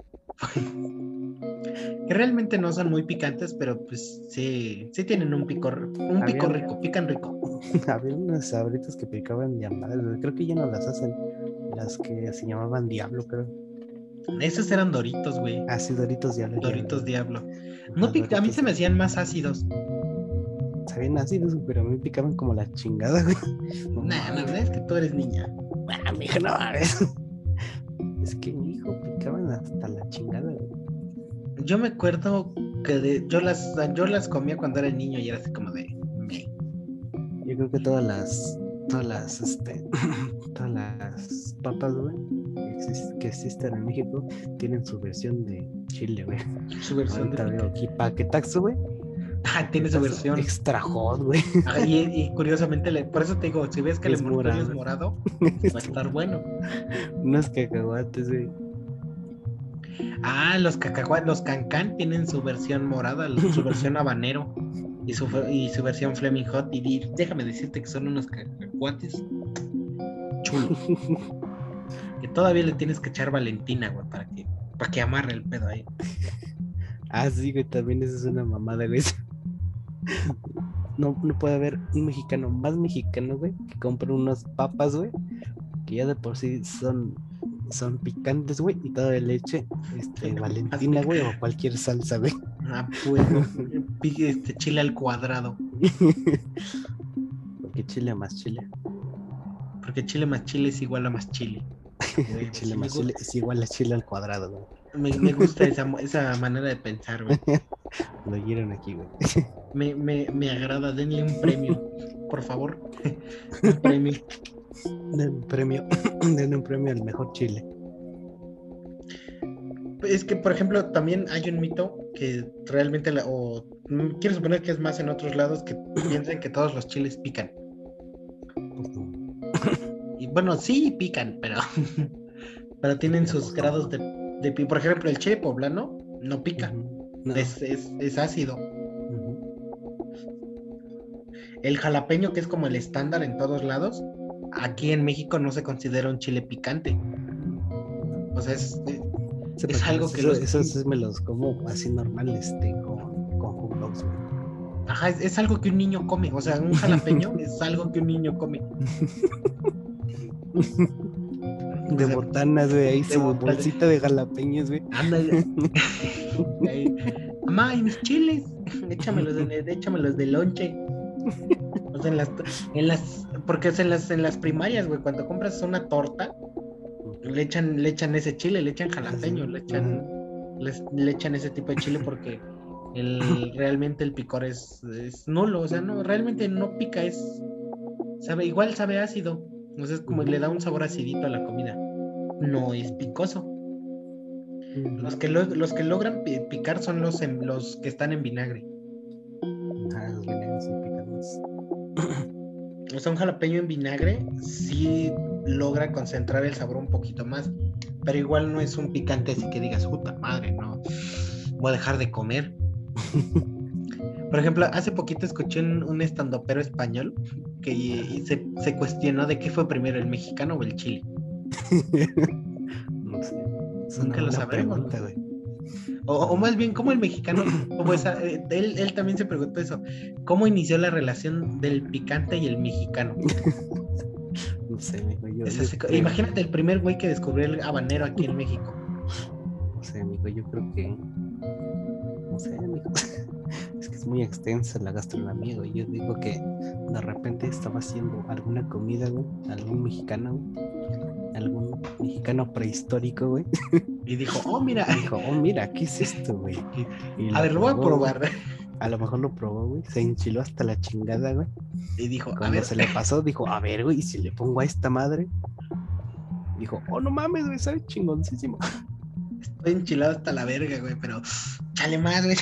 A: Que realmente no son muy picantes, pero pues sí, sí tienen un picor, un pico
B: Había-
A: rico, pican rico.
B: Había unas sabritas que picaban llamadas. Creo que ya no las hacen. Las que se llamaban Diablo, creo.
A: Esos eran doritos, güey.
B: Ah, sí, Doritos Diablo.
A: Doritos. Diablo. No a mí se me hacían más ácidos.
B: Sabían ácidos, pero a mí picaban como la chingada, güey. No
A: Nah,
B: mames.
A: no, es que tú eres niña.
B: Ah, mija, no mames. Es que mi hijo picaban hasta la chingada, güey.
A: Yo me acuerdo que de- yo las yo las comía cuando era niño y era así como de me.
B: Yo creo que todas las, todas las, este, todas las papas, güey, que, exis- que existen en México, tienen su versión de chile, güey.
A: Su versión de
B: Ahorita veo aquí paquetaxo, güey.
A: Ah, tiene su versión.
B: Extra hot, güey.
A: Ah, y, y curiosamente, le- por eso te digo, si ves que el
B: Es
A: envoltorio es
B: morado.
A: morado, va a estar bueno.
B: Unos cacahuates, güey.
A: Ah, los cacahuates, los cancán tienen su versión morada, su versión habanero y su, y su versión Fleming Hot. Y déjame decirte que son unos cacahuates chulos. que todavía le tienes que echar Valentina, güey, para que, para que amarre el pedo ahí.
B: Ah, sí, güey, también esa es una mamada, güey. No, no puede haber un mexicano más mexicano, güey, que compre unas papas, güey, que ya de por sí son, son picantes, güey, y toda leche, este, Valentina, güey, o cualquier salsa, güey.
A: Ah, pues, este chile al cuadrado.
B: Porque chile más chile.
A: Porque chile más chile es igual a más chile. Güey,
B: chile
A: sí
B: más chile es igual a chile al cuadrado, güey.
A: Me, me gusta esa, esa manera de pensar, güey.
B: Lo oyeron aquí, güey.
A: Me, me, me agrada, denle un premio, por favor. un premio.
B: Den un premio, den un premio al mejor chile.
A: Es que, por ejemplo, también hay un mito que realmente, la- o mm, quiero suponer que es más en otros lados, que piensan que todos los chiles pican.
B: Pues.
A: Y bueno, sí pican, pero, pero tienen sus grados de, de Por ejemplo, el chile poblano no pica.
B: No.
A: es, es, es ácido. El jalapeño, que es como el estándar en todos lados, aquí en México no se considera un chile picante. O sea, es, eh, Es algo
B: eso-
A: que los-
B: Esos me los como así normal, este, con, con hot dogs, güey.
A: ajá, es, es algo que un niño come. O sea, un jalapeño es algo que un niño come.
B: De botanas, güey, ahí su bolsita de jalapeños, güey.
A: Ándale. Ahí, Mamá, ¿y mis chiles? Échamelos de, échamelos de lonche. O sea, en las, en las porque es en las, en las primarias, güey, cuando compras una torta, le echan, le echan ese chile, le echan jalapeño, le echan, les- le echan ese tipo de chile porque el, realmente el picor es, es nulo, o sea, no, realmente no pica, es, sabe, igual sabe ácido, o sea, es como le da un sabor acidito a la comida, no es picoso. Los que, lo- los que logran pi- picar son los, en- los que están en vinagre.
B: Ah, los vinagres sí pican más.
A: O sea, un jalapeño en vinagre sí logra concentrar el sabor un poquito más, pero igual no es un picante así que digas, puta madre, no, voy a dejar de comer. Por ejemplo, hace poquito escuché un, un estandopero español que y- se, se cuestionó de qué fue primero, el mexicano o el chile.
B: No sé. Es
A: Nunca lo sabremos,
B: pregunta, güey.
A: O, o más bien, ¿cómo el mexicano, como esa- eh, él, él también se preguntó eso, ¿cómo inició la relación del picante y el mexicano?
B: No sé. Yo, yo
A: imagínate el primer güey que descubrió el habanero aquí en México.
B: Sé, amigo, yo creo que. No sé, amigo. Es que es muy extensa la gastronomía, güey. Yo digo que de repente estaba haciendo alguna comida, güey. Algún mexicano, güey. Algún mexicano prehistórico, güey.
A: Y dijo, oh, mira,
B: y Dijo, oh, mira, ¿qué es esto, güey? Y
A: a ver, lo voy a
B: güey.
A: probar.
B: A lo mejor lo probó, güey. Se enchiló hasta la chingada, güey.
A: Y dijo, a
B: Cuando
A: ver,
B: se le pasó, dijo, a ver, güey, ¿y si le pongo a esta madre? Dijo, oh, no mames, güey, sabe chingoncísimo.
A: Estoy enchilado hasta la verga, güey, pero chale más, güey.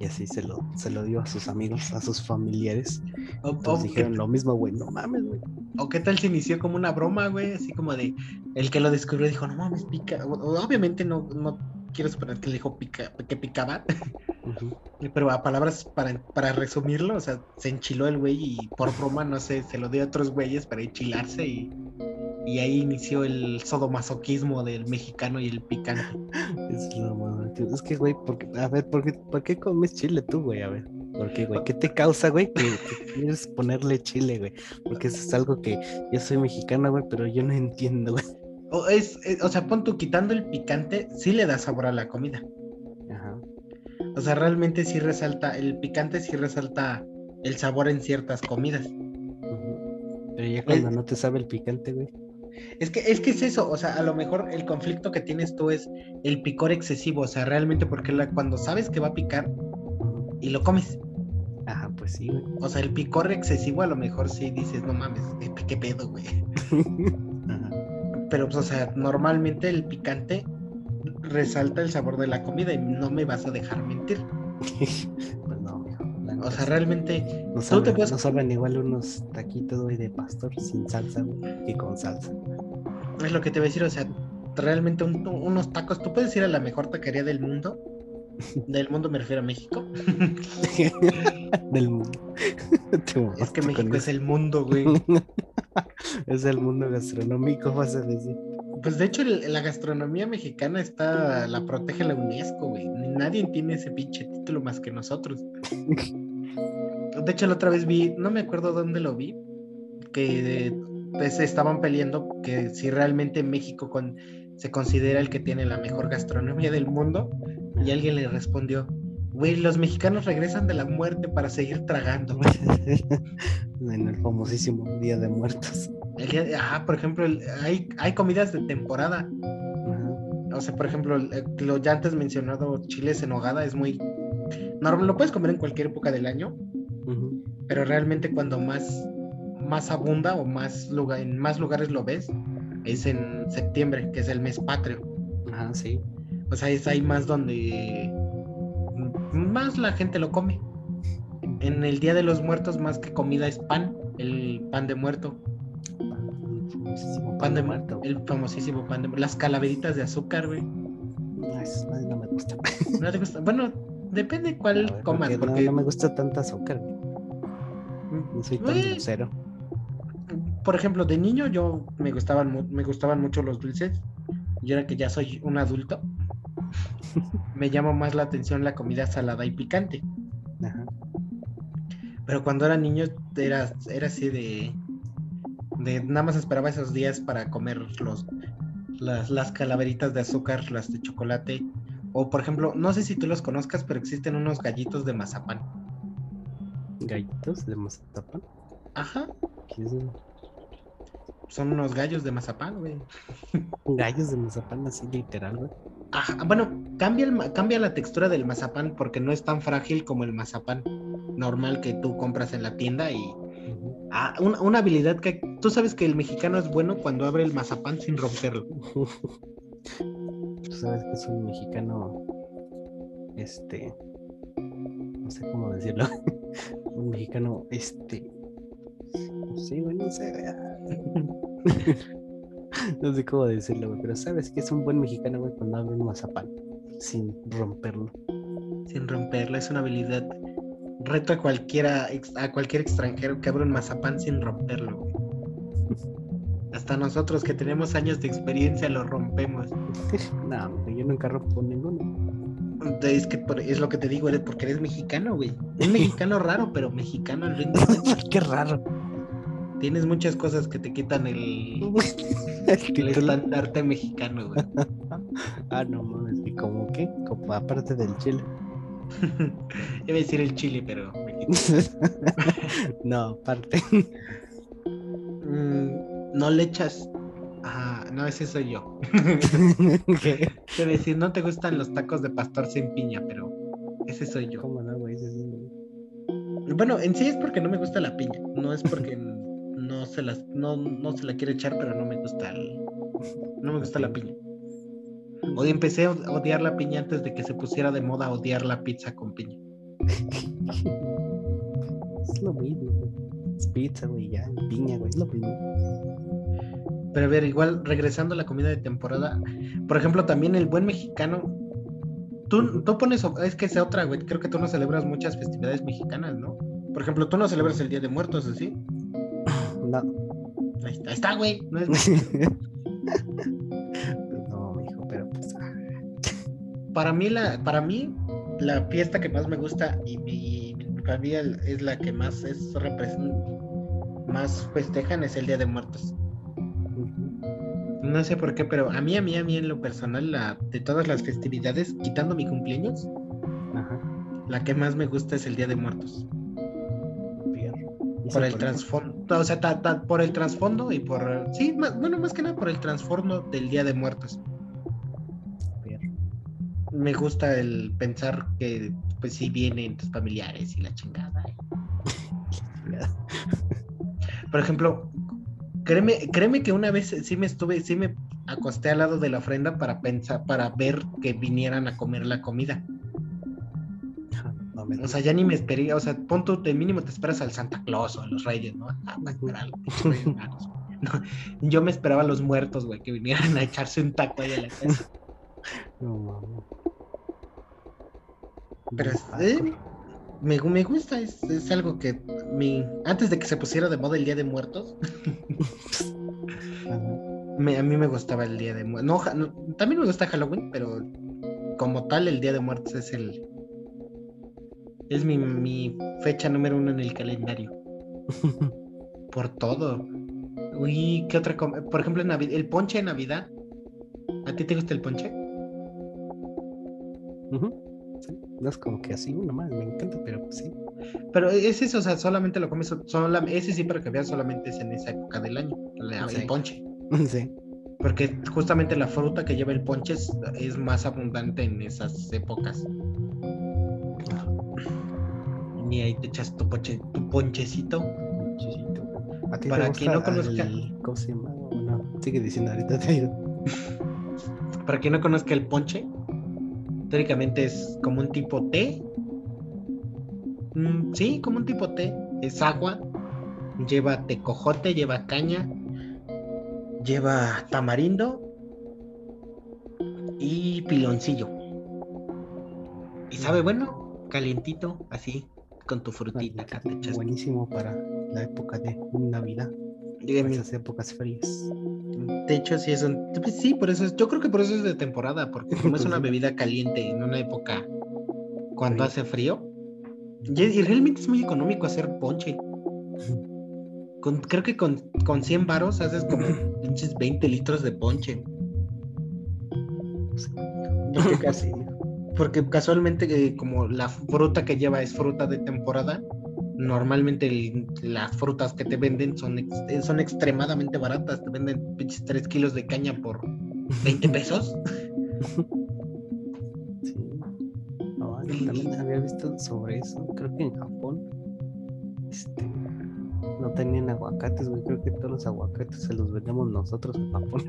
B: y así se lo, se lo dio a sus amigos, a sus familiares.
A: O,
B: Todos
A: o-
B: dijeron lo mismo, güey, no mames, güey.
A: o qué tal se inició como una broma, güey, así como de, el que lo descubrió dijo, no mames, pica. O- Obviamente no, no quiero suponer que le dijo pica, que picaba, pero a palabras para, para resumirlo, o sea, se enchiló el güey y por broma, no sé, se lo dio a otros güeyes para enchilarse y, y ahí inició el sodomasoquismo del mexicano y el picante.
B: Es lo. Es que, güey, ¿por qué- a ver, ¿por qué, por qué comes chile tú, güey? A ver. ¿Por qué, güey? ¿Qué te causa, güey, que, que quieres ponerle chile, güey? Porque eso es algo que yo soy mexicana, güey, pero yo no entiendo, güey.
A: O, es, es- o sea, pon tú quitando el picante, sí le da sabor a la comida.
B: Ajá.
A: O sea, realmente sí resalta, el picante sí resalta el sabor en ciertas comidas.
B: Pero ya cuando no te sabe el picante, güey.
A: Es que, es que es eso, o sea, a lo mejor el conflicto que tienes tú es el picor excesivo, o sea, realmente porque la- cuando sabes que va a picar y lo comes,
B: Ajá, pues sí, güey.
A: o sea, el picor excesivo a lo mejor sí dices, no mames, ¿qué, qué pedo, güey?
B: Ajá.
A: Pero, pues, o sea, normalmente el picante resalta el sabor de la comida y no me vas a dejar mentir. O sea, realmente
B: No
A: tú te
B: saben,
A: puedes
B: no saben igual unos taquitos, güey, de pastor sin salsa, güey, que con salsa.
A: Es lo que te voy a decir, o sea, realmente un- unos tacos, tú puedes ir a la mejor taquería del mundo, del mundo me refiero a México,
B: Del mundo.
A: Es que México es el mundo, güey.
B: Es el mundo gastronómico, vas a decir.
A: Pues de hecho la gastronomía mexicana está, la protege la UNESCO, güey. Nadie tiene ese pinche título más que nosotros. De hecho la otra vez vi, no me acuerdo dónde lo vi, que pues estaban peleando que si realmente México con, se considera el que tiene la mejor gastronomía del mundo y alguien le respondió, güey, los mexicanos regresan de la muerte para seguir tragando.
B: en el famosísimo Día de Muertos.
A: El ajá, por ejemplo, el- hay, hay comidas de temporada.
B: Ajá.
A: O sea, por ejemplo, el- lo ya antes mencionado chiles en nogada es muy normal, lo puedes comer en cualquier época del año, pero realmente cuando más más abunda o más lugar, en más lugares lo ves es en septiembre, que es el mes patrio.
B: Ajá, sí.
A: O sea, es ahí más donde más la gente lo come. En el Día de los Muertos más que comida es pan, el pan de muerto,
B: El famosísimo
A: pan de
B: muerto.
A: muerto, el famosísimo pan de las calaveritas de azúcar, güey.
B: No, eso no me gusta.
A: ¿No te gusta? Bueno, depende
B: A
A: cuál
B: ver,
A: comas,
B: porque no-
A: porque
B: no, me gusta tanta azúcar. No soy tan
A: Güey,
B: dulcero.
A: por ejemplo, de niño yo me gustaban me gustaban mucho los dulces. Y ahora que ya soy un adulto, me llama más la atención la comida salada y picante.
B: Ajá.
A: Pero cuando era niño era, era así de, de nada más esperaba esos días para comer los, las, las calaveritas de azúcar, las de chocolate. O por ejemplo, no sé si tú los conozcas, pero existen unos gallitos de mazapán.
B: Gallitos de mazapán.
A: Ajá.
B: ¿Qué es eso?
A: Son unos gallos de mazapán, güey.
B: Gallos de mazapán así literal, güey.
A: Ajá, bueno, cambia, el cambia la textura del mazapán porque no es tan frágil como el mazapán normal que tú compras en la tienda y... Ah, una, una habilidad que... Tú sabes que el mexicano es bueno cuando abre el mazapán sin romperlo.
B: Tú sabes que es un mexicano, este, no sé cómo decirlo, un mexicano, este, no sé, güey, no sé, no sé cómo decirlo, güey, pero sabes que es un buen mexicano, güey, cuando abre un mazapán sin romperlo.
A: Sin romperlo, es una habilidad... Reto a cualquiera, a cualquier extranjero que abra un mazapán sin romperlo. güey. Hasta nosotros que tenemos años de experiencia lo rompemos.
B: No, yo nunca rompo ninguno.
A: Es que es lo que te digo, eres porque eres mexicano, güey. Un mexicano raro, pero mexicano al cuentas.
B: Qué raro.
A: Tienes muchas cosas que te quitan el,
B: El
A: estandarte mexicano, güey.
B: Ah, no mames, ¿y como qué? Como aparte del chile.
A: Iba a decir el chile, pero
B: no, aparte.
A: Mm, no le echas. Ah, no, ese soy yo.
B: ¿Qué?
A: Te decir, no te gustan los tacos de pastor sin piña, pero ese soy yo.
B: ¿Cómo no, güey? Ese sí, güey.
A: Bueno, en sí es porque no me gusta la piña. No es porque no se las, no, no se la quiero echar, pero no me gusta el, no me gusta la piña. Hoy empecé a odiar la piña antes de que se pusiera de moda odiar la pizza con piña.
B: Es lo mismo, pizza, güey, ya, piña, güey, es lo mismo.
A: Pero a ver, igual regresando a la comida de temporada, por ejemplo, también el buen mexicano. Tú, tú pones, es que es otra, güey. Creo que tú no celebras muchas festividades mexicanas, ¿no? Por ejemplo, tú no celebras el Día de Muertos, ¿así?
B: No.
A: Ahí está, ahí está, güey. No es-
B: no, hijo, pero pues. ah,
A: para mí la para mí la fiesta que más me gusta y mi, familia es la que más es más festejan es el Día de Muertos. No sé por qué, pero a mí a mí a mí en lo personal la de todas las festividades, quitando mi cumpleaños,
B: Ajá.
A: la que más me gusta es el Día de Muertos.
B: Pierro. ¿Y
A: Por el trasfondo, o sea, ta- ta- por el trasfondo y por sí, más, bueno, más que nada por el trasfondo del Día de Muertos. Me gusta el pensar que pues sí vienen tus familiares y la chingada. Por ejemplo, créeme, créeme que una vez sí me estuve, sí me acosté al lado de la ofrenda para pensar, para ver que vinieran a comer la comida.
B: No
A: O sea, ya ni me esperé, o sea, pon tú, de mínimo te esperas al Santa Claus o a los Reyes, ¿no? Ah. No, yo me esperaba a los muertos, güey, que vinieran a echarse un taco ahí a la casa.
B: No.
A: Pero eh, me, me gusta, es, es algo que mi, antes de que se pusiera de moda el Día de Muertos, me- a mí me gustaba el Día de Muertos. No, también me gusta Halloween, pero como tal el Día de Muertos es el es mi, mi fecha número uno en el calendario. Por todo. Uy, ¿qué otra com- Por ejemplo, en el ponche de Navidad. ¿A ti te gusta el ponche?
B: No es como que así, uno más, me encanta, pero pues sí.
A: Pero es eso, o sea, solamente lo comes, sola- ese sí para que veas solamente es en esa época del año, el
B: Sí.
A: ponche.
B: Sí.
A: Porque justamente la fruta que lleva el ponche es, es más abundante en esas épocas. Y ahí te echas tu, ponche, tu ponchecito.
B: Chichito. ¿A ti te
A: Para quien no conozca-
B: el- ¿Cómo se llama? No, sigue diciendo ahorita te digo.
A: Para quien no conozca el ponche, teóricamente es como un tipo té. Mm, sí, como un tipo té. Es agua. Lleva tecojote, lleva caña. Lleva tamarindo. Y piloncillo. Y sabe bueno, calientito, así, con tu frutita. acá te.
B: Buenísimo para la época de Navidad,
A: Dígame,
B: esas épocas frías.
A: De hecho, sí es un. pues sí, por eso es. Yo creo que por eso es de temporada, porque como es una bebida caliente en una época cuando hace frío. Y, y realmente es muy económico hacer ponche. Con, creo que con, con 100 varos haces como pinches 20 litros de ponche. Porque, casi- porque casualmente, eh, como la fruta que lleva es fruta de temporada, normalmente el- las frutas que te venden son, ex- eh, son extremadamente baratas. Te venden pinches 3 kilos de caña por 20 pesos.
B: Sí. No, yo también había visto sobre eso. Creo que en Japón este, no tenían aguacates, güey. Creo que todos los aguacates se los vendemos nosotros en Japón.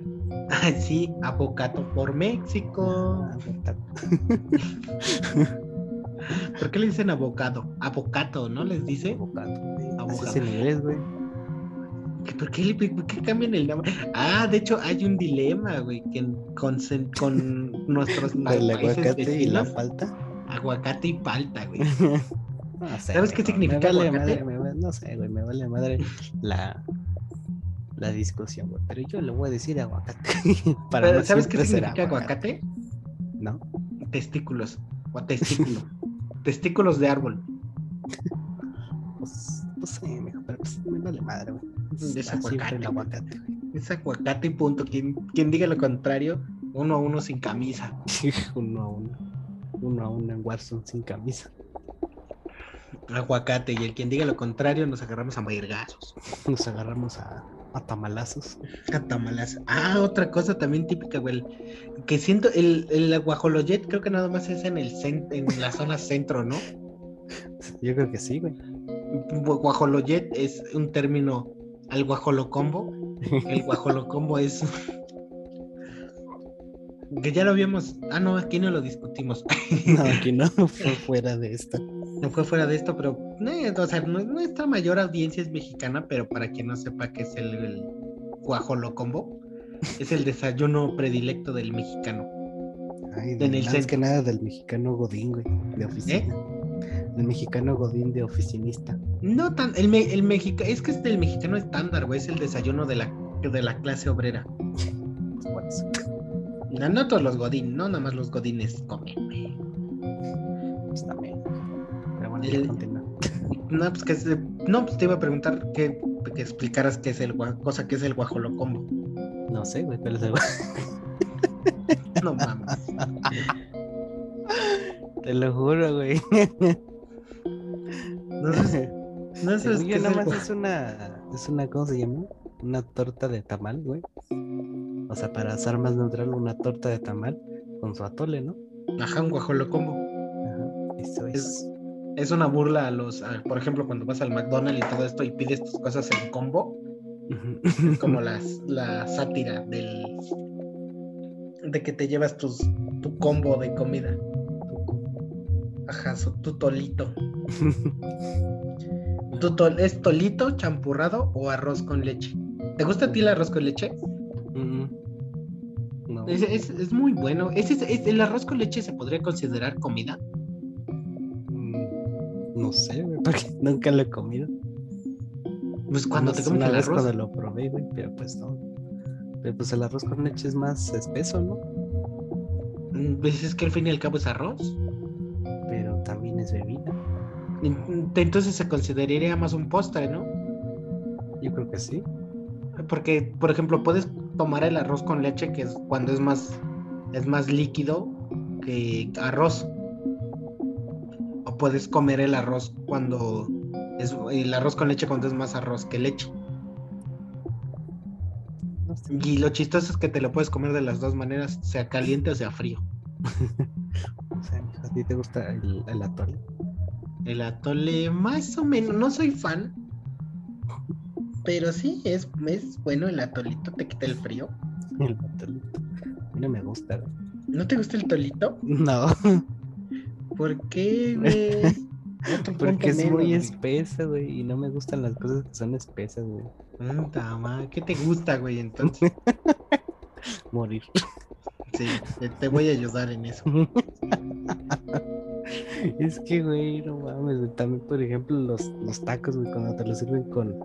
A: Ah, sí, avocato por México.
B: Ah.
A: ¿Por qué le dicen abocado? Avocato, ¿no? Les dice.
B: Avocado. es en inglés, güey.
A: ¿Qué- ¿Por qué, por qué cambian el nombre? Ah, de hecho, hay un dilema, güey, que con, con nuestros
B: Del
A: países
B: aguacate y la falta.
A: aguacate y palta, güey.
B: No sé,
A: ¿Sabes qué significa
B: me vale
A: aguacate?
B: madre, me no sé, güey, me vale madre la, la discusión, güey. Pero yo le voy a decir aguacate. para no
A: ¿Sabes qué significa aguacate?
B: ¿No?
A: Testículos. O testículo. Testículos de árbol.
B: Pues, no sé, mijo, pero pues me vale madre, güey.
A: Es aguacate.
B: el aguacate, güey.
A: Es aguacate y punto. Quien, quien diga lo contrario, uno a uno sin camisa.
B: uno a uno. Uno a uno en Warzone sin camisa.
A: Aguacate. Y el quien diga lo contrario, nos agarramos a mairgazos.
B: Nos agarramos a, a tamalazos.
A: A tamalazo. Ah, otra cosa también típica, güey. Que siento, el, el guajoloyet creo que nada más es en el en la zona centro, ¿no?
B: Yo creo que sí, güey.
A: Gu- Guajoloyet es un término al guajolocombo. El guajolocombo es. Que ya lo habíamos. Ah, no, aquí no lo discutimos.
B: No, aquí no fue fuera de esto.
A: No fue fuera de esto, pero. eh, o sea, nu- nuestra mayor audiencia es mexicana, pero para quien no sepa qué es el, el guajolocombo, es el desayuno predilecto del mexicano.
B: Ay,
A: En
B: de,
A: el centro.
B: que nada del mexicano Godín, güey, de oficina. El mexicano Godín de oficinista.
A: No tan. El, me- el mexica, es que es del mexicano estándar, güey. Es el desayuno de la, de la clase obrera. No, no todos los godín, no nada más los godines comen, güey.
B: Pues también. Pero bueno,
A: El-. No, pues que no, pues te iba a preguntar que, que explicaras qué es el cosa que es el guajolocombo.
B: No sé, güey, pero se
A: No mames.
B: Te lo juro, güey.
A: No sé, no
B: yo,
A: es
B: nada
A: el
B: más
A: gua-
B: es una, es una, ¿cómo se llama? Una torta de tamal, güey. O sea, para ser más neutral, una torta de tamal con su atole, ¿no?
A: Ajá, un guajolocombo.
B: Ajá. Eso
A: Es-
B: es.
A: Es una burla a los, a- por ejemplo, cuando vas al McDonald's y todo esto y pides tus cosas en combo, es como las, la sátira del de que te llevas tus, tu combo de comida. Ajá, tu tolito. ¿Tu tol- ¿Es tolito, champurrado o arroz con leche? ¿Te gusta a ti el arroz con leche?
B: No.
A: Es, es- es muy bueno. ¿Es, es- es- ¿El arroz con leche se podría considerar comida?
B: Mm, No sé, porque nunca lo he comido.
A: Pues cuando te comes el arroz.
B: cuando lo probé, güey, pero pues no. Pero pues el arroz con leche es más espeso, ¿no?
A: mm, Pues es que al fin y al cabo es arroz.
B: Pero también es bebida.
A: En- Entonces se consideraría más un postre, ¿no?
B: Yo creo que sí.
A: Porque, por ejemplo, puedes tomar el arroz con leche, que es cuando es más, es más líquido que arroz. O puedes comer el arroz cuando es el arroz con leche cuando es más arroz que leche.
B: No sé.
A: Y lo chistoso es que te lo puedes comer de las dos maneras, sea caliente o sea frío.
B: O sea, ¿a ti te gusta el, el atole?
A: El atole, más o menos, no soy fan. Pero sí, es, es bueno el atolito, te quita el frío.
B: El atolito. A mí no me gusta.
A: ¿No te gusta el tolito?
B: No,
A: ¿Por qué, güey?
B: Porque es muy espesa, güey, y no me gustan las cosas que son espesas, güey.
A: ¿Qué te gusta, güey? Entonces,
B: Morir.
A: sí, te, voy a ayudar en eso.
B: Es que, güey, no mames. También, por ejemplo, los, los tacos, güey, cuando te los sirven con.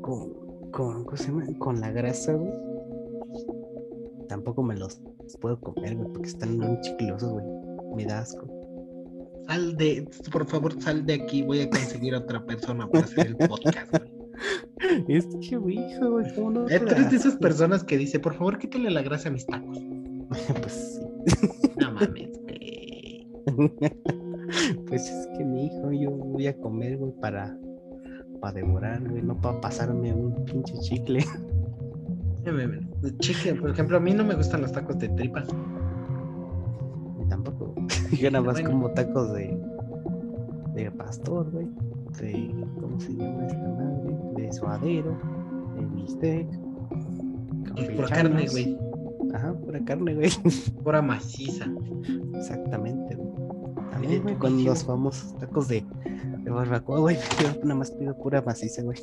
B: con. con. ¿cómo se llama? Con la grasa, güey. Tampoco me los puedo comer, güey, porque están muy chiclosos, güey. Me da asco.
A: Sal de, por favor, sal de aquí. Voy a conseguir otra persona para hacer el podcast.
B: Es que, hijo, güey, ¿cómo no?
A: Tú
B: da
A: eres de esas personas que dice, por favor, quítale la grasa a mis tacos.
B: pues sí.
A: No mames, güey.
B: Pues es que mi hijo, yo voy a comer, güey, para, para devorar, güey, no para pasarme un pinche chicle.
A: Chicle, por ejemplo, a mí no me gustan los tacos de tripa.
B: Ni tampoco. Nada más como tacos de, de pastor, güey. De, ¿cómo se llama esta madre? De suadero, de bistec.
A: Pura carne, güey.
B: Ajá, pura carne, güey.
A: Pura maciza.
B: Exactamente, güey. También, güey, con los famosos tacos de, de barbacoa, güey. Yo nada más pido pura maciza, güey.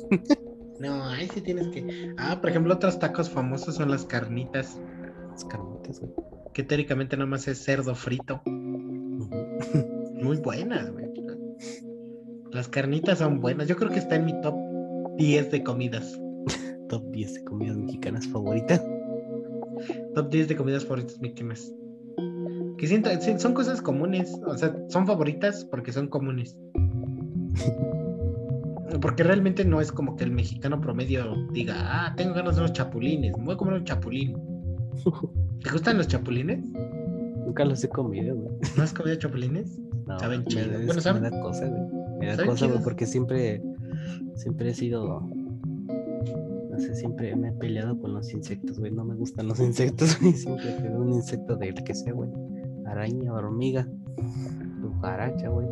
A: No, ahí sí tienes que. Ah, por ejemplo, otros tacos famosos son las carnitas.
B: Las carnitas, güey.
A: Que teóricamente nada más es cerdo frito. Muy buenas, güey. Las carnitas son buenas. Yo creo que está en mi top 10 de comidas.
B: top 10 de comidas mexicanas favoritas.
A: Top 10 de comidas favoritas mexicanas. Que siento, son cosas comunes. O sea, son favoritas porque son comunes. Porque realmente no es como que el mexicano promedio diga, ah, tengo ganas de unos chapulines, me voy a comer un chapulín. ¿Te gustan los chapulines?
B: Nunca los he comido, güey.
A: ¿No has comido chapulines?
B: No,
A: Saben
B: me,
A: chido.
B: es-
A: Bueno, saben-
B: me da cosa, güey. Me da
A: ¿Saben
B: cosa, güey, porque siempre, siempre he sido, no sé, siempre me he peleado con los insectos, güey. No me gustan los insectos, güey. Siempre que veo un insecto del que sea, güey. Araña, hormiga, cucaracha, güey.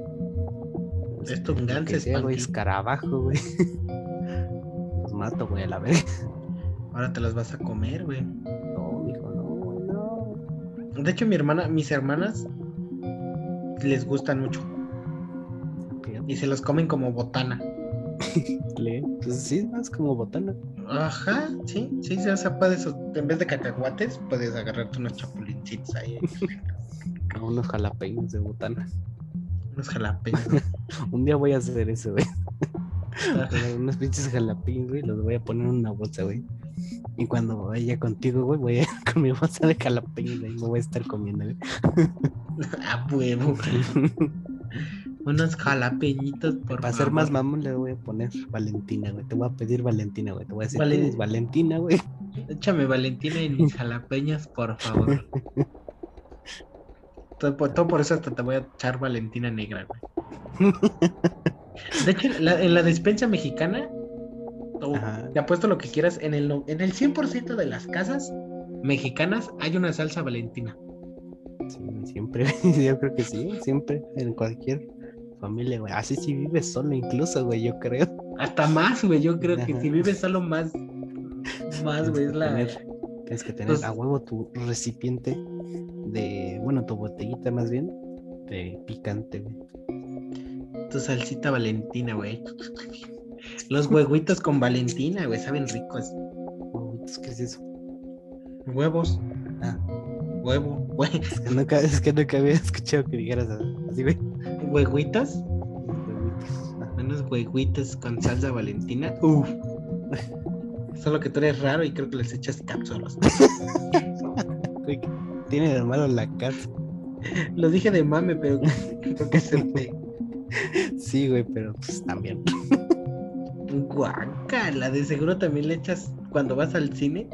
A: Es venganza,
B: que sea, güey, escarabajo, güey. Los mato, güey, a la vez.
A: Ahora te las vas a comer, güey. De hecho, mi hermana, mis hermanas les gustan mucho y se los comen como botana.
B: Pues sí, es como botana.
A: Ajá, sí, sí, o sea, puedes, en vez de cacahuates, puedes agarrarte unos chapulincitos ahí,
B: unos jalapeños de botana.
A: unos jalapeños.
B: Un día voy a hacer eso, güey. Unos pinches jalapeños, güey, los voy a poner en una bolsa, güey. Y cuando vaya contigo, güey, voy a ir con mi bolsa de jalapeños, ahí me voy a estar comiendo, güey.
A: A huevo. Unos jalapeñitos, por
B: Para ser más mamón, le voy a poner Valentina, güey. Te voy a pedir Valentina, güey. Te voy a decir,
A: Vale.
B: ¿tienes Valentina, güey?
A: Échame Valentina en mis jalapeños, por favor. todo, por, todo por eso hasta te voy a echar Valentina negra, güey. De hecho, la- en la despensa mexicana, te apuesto lo que quieras, en el, en el 100% de las casas mexicanas hay una salsa Valentina.
B: Sí, siempre. Yo creo que sí, siempre. En cualquier familia, güey. Así si vives solo, incluso, güey, yo creo.
A: Hasta más, güey. Yo creo que si vives solo más, más, güey, es la...
B: Tener- Tienes que tener a huevo tu recipiente de, bueno, tu botellita más bien, de picante, güey.
A: Tu salsita Valentina, güey. Los huevitos con Valentina, güey, saben ricos.
B: ¿Qué es eso?
A: Huevos,
B: Ah,
A: huevo, güey.
B: es que nunca, es que nunca había escuchado que dijeras así, güey. Ah,
A: unos huevitos con salsa Valentina. Uf. Solo que tú eres raro y creo que les echas cápsulas.
B: güey, ¿qué tiene de malo la casa.
A: Lo dije de mame, pero creo que se te.
B: Sí, güey, pero pues también.
A: Guacala, de seguro también le echas, cuando vas al cine,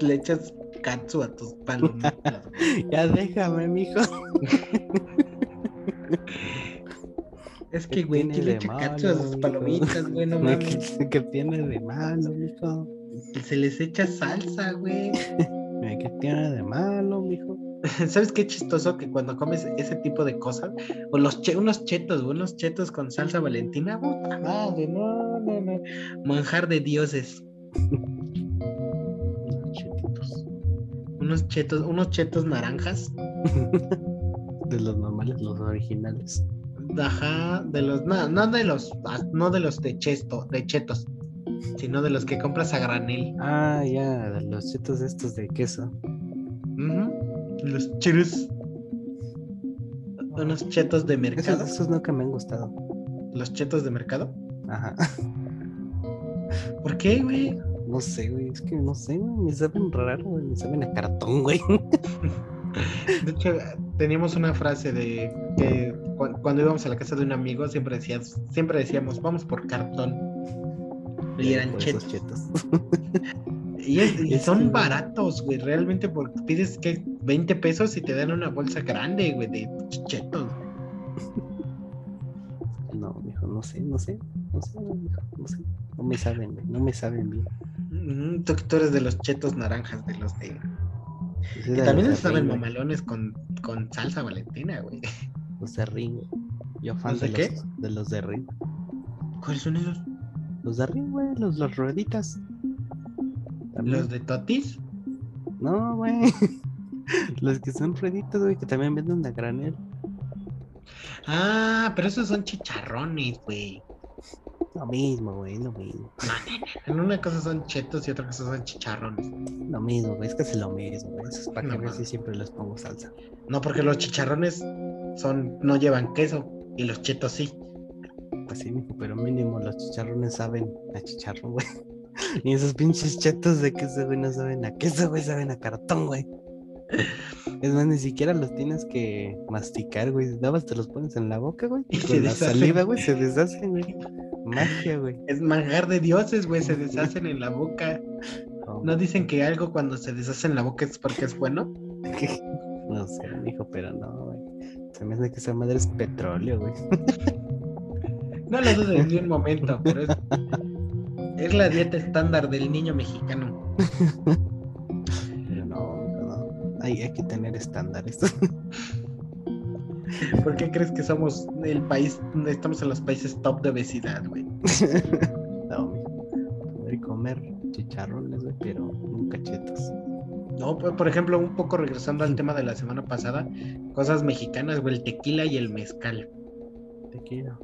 A: le echas katsu a tus palomitas.
B: ya déjame, mijo.
A: Es
B: ¿Qué
A: que, güey,
B: tiene
A: ¿quién le echa katsu a sus palomitas, güey? No mames.
B: ¿Qué, qué tiene de malo, mijo?
A: Se les echa salsa, güey.
B: ¿Qué tiene de malo, mijo?
A: ¿Sabes qué chistoso que cuando comes ese tipo de cosas, o los che- unos chetos, unos chetos con salsa valentina, puta madre, no, no, no. Manjar de dioses.
B: Unos chetitos.
A: Unos chetos, unos chetos naranjas.
B: De los normales, los originales.
A: Ajá, de los, no, no de los, ah, no de los de chesto, de chetos, sino de los que compras a granel.
B: Ah, ya, de los chetos estos de queso.
A: Los chetos. Unos chetos de
B: Esos,
A: mercado.
B: esos nunca me han gustado.
A: Los chetos de mercado.
B: Ajá.
A: ¿Por qué, güey?
B: No sé, güey. Es que no sé, güey. Me saben raro, güey. Me saben a cartón, güey.
A: De hecho, teníamos una frase de que cu- cuando íbamos a la casa de un amigo siempre decías, siempre decíamos, vamos por cartón. Y eran
B: Por
A: chetos.
B: esos chetos.
A: Y, es- y
B: Es
A: son
B: que-
A: baratos, güey, realmente porque pides que 20 pesos y te dan una bolsa grande, güey, de chetos.
B: no sé, no sé, no sé, no sé, no me saben, güey, no me saben bien.
A: Mm, Tú, tú eres de los chetos naranjas, de los de. Y
B: era
A: también se saben mamalones con, con salsa valentina, güey.
B: Los de Ring. Yo fan
A: ¿Los de
B: de,
A: qué?
B: los, de los de Ring.
A: ¿Cuáles son esos?
B: Los de Ring, güey, los, los rueditas. También.
A: ¿Los de Totis?
B: No, güey. los que son rueditas, güey, que también venden a granel.
A: Ah, pero esos son chicharrones, güey.
B: Lo mismo, güey, lo mismo.
A: En una cosa son chetos y otra cosa son chicharrones.
B: Lo mismo, güey, es que es lo mismo, güey. Eso es para
A: No
B: siempre les pongo salsa.
A: No, porque los chicharrones son, no llevan queso y los chetos sí.
B: Pues sí, mijo, pero mínimo los chicharrones saben a chicharrón, güey. Y esos pinches chetos de queso, güey, no saben a queso, güey, saben a cartón, güey. Es más, ni siquiera los tienes que masticar, güey. Nada más te los pones en la boca, güey.
A: Y se
B: con la
A: deshacen.
B: saliva, güey, se deshacen, güey. Magia, güey.
A: Es manjar de dioses, güey, se deshacen en la boca.
B: Oh,
A: ¿No dicen que algo cuando se deshace en la boca es porque es bueno?
B: No sé, mijo, pero no, güey. Se me hace que esa madre es petróleo, güey.
A: No lo dudes ni un momento, pero es, es la dieta estándar del niño mexicano.
B: Hay, hay que tener estándares.
A: ¿Por qué crees que somos el país, estamos en los países top de obesidad, güey?
B: no. Poder comer chicharrones, güey, pero nunca chetos.
A: No, por ejemplo, un poco regresando al tema de la semana pasada, cosas mexicanas, güey, el tequila y el mezcal.
B: Te quiero.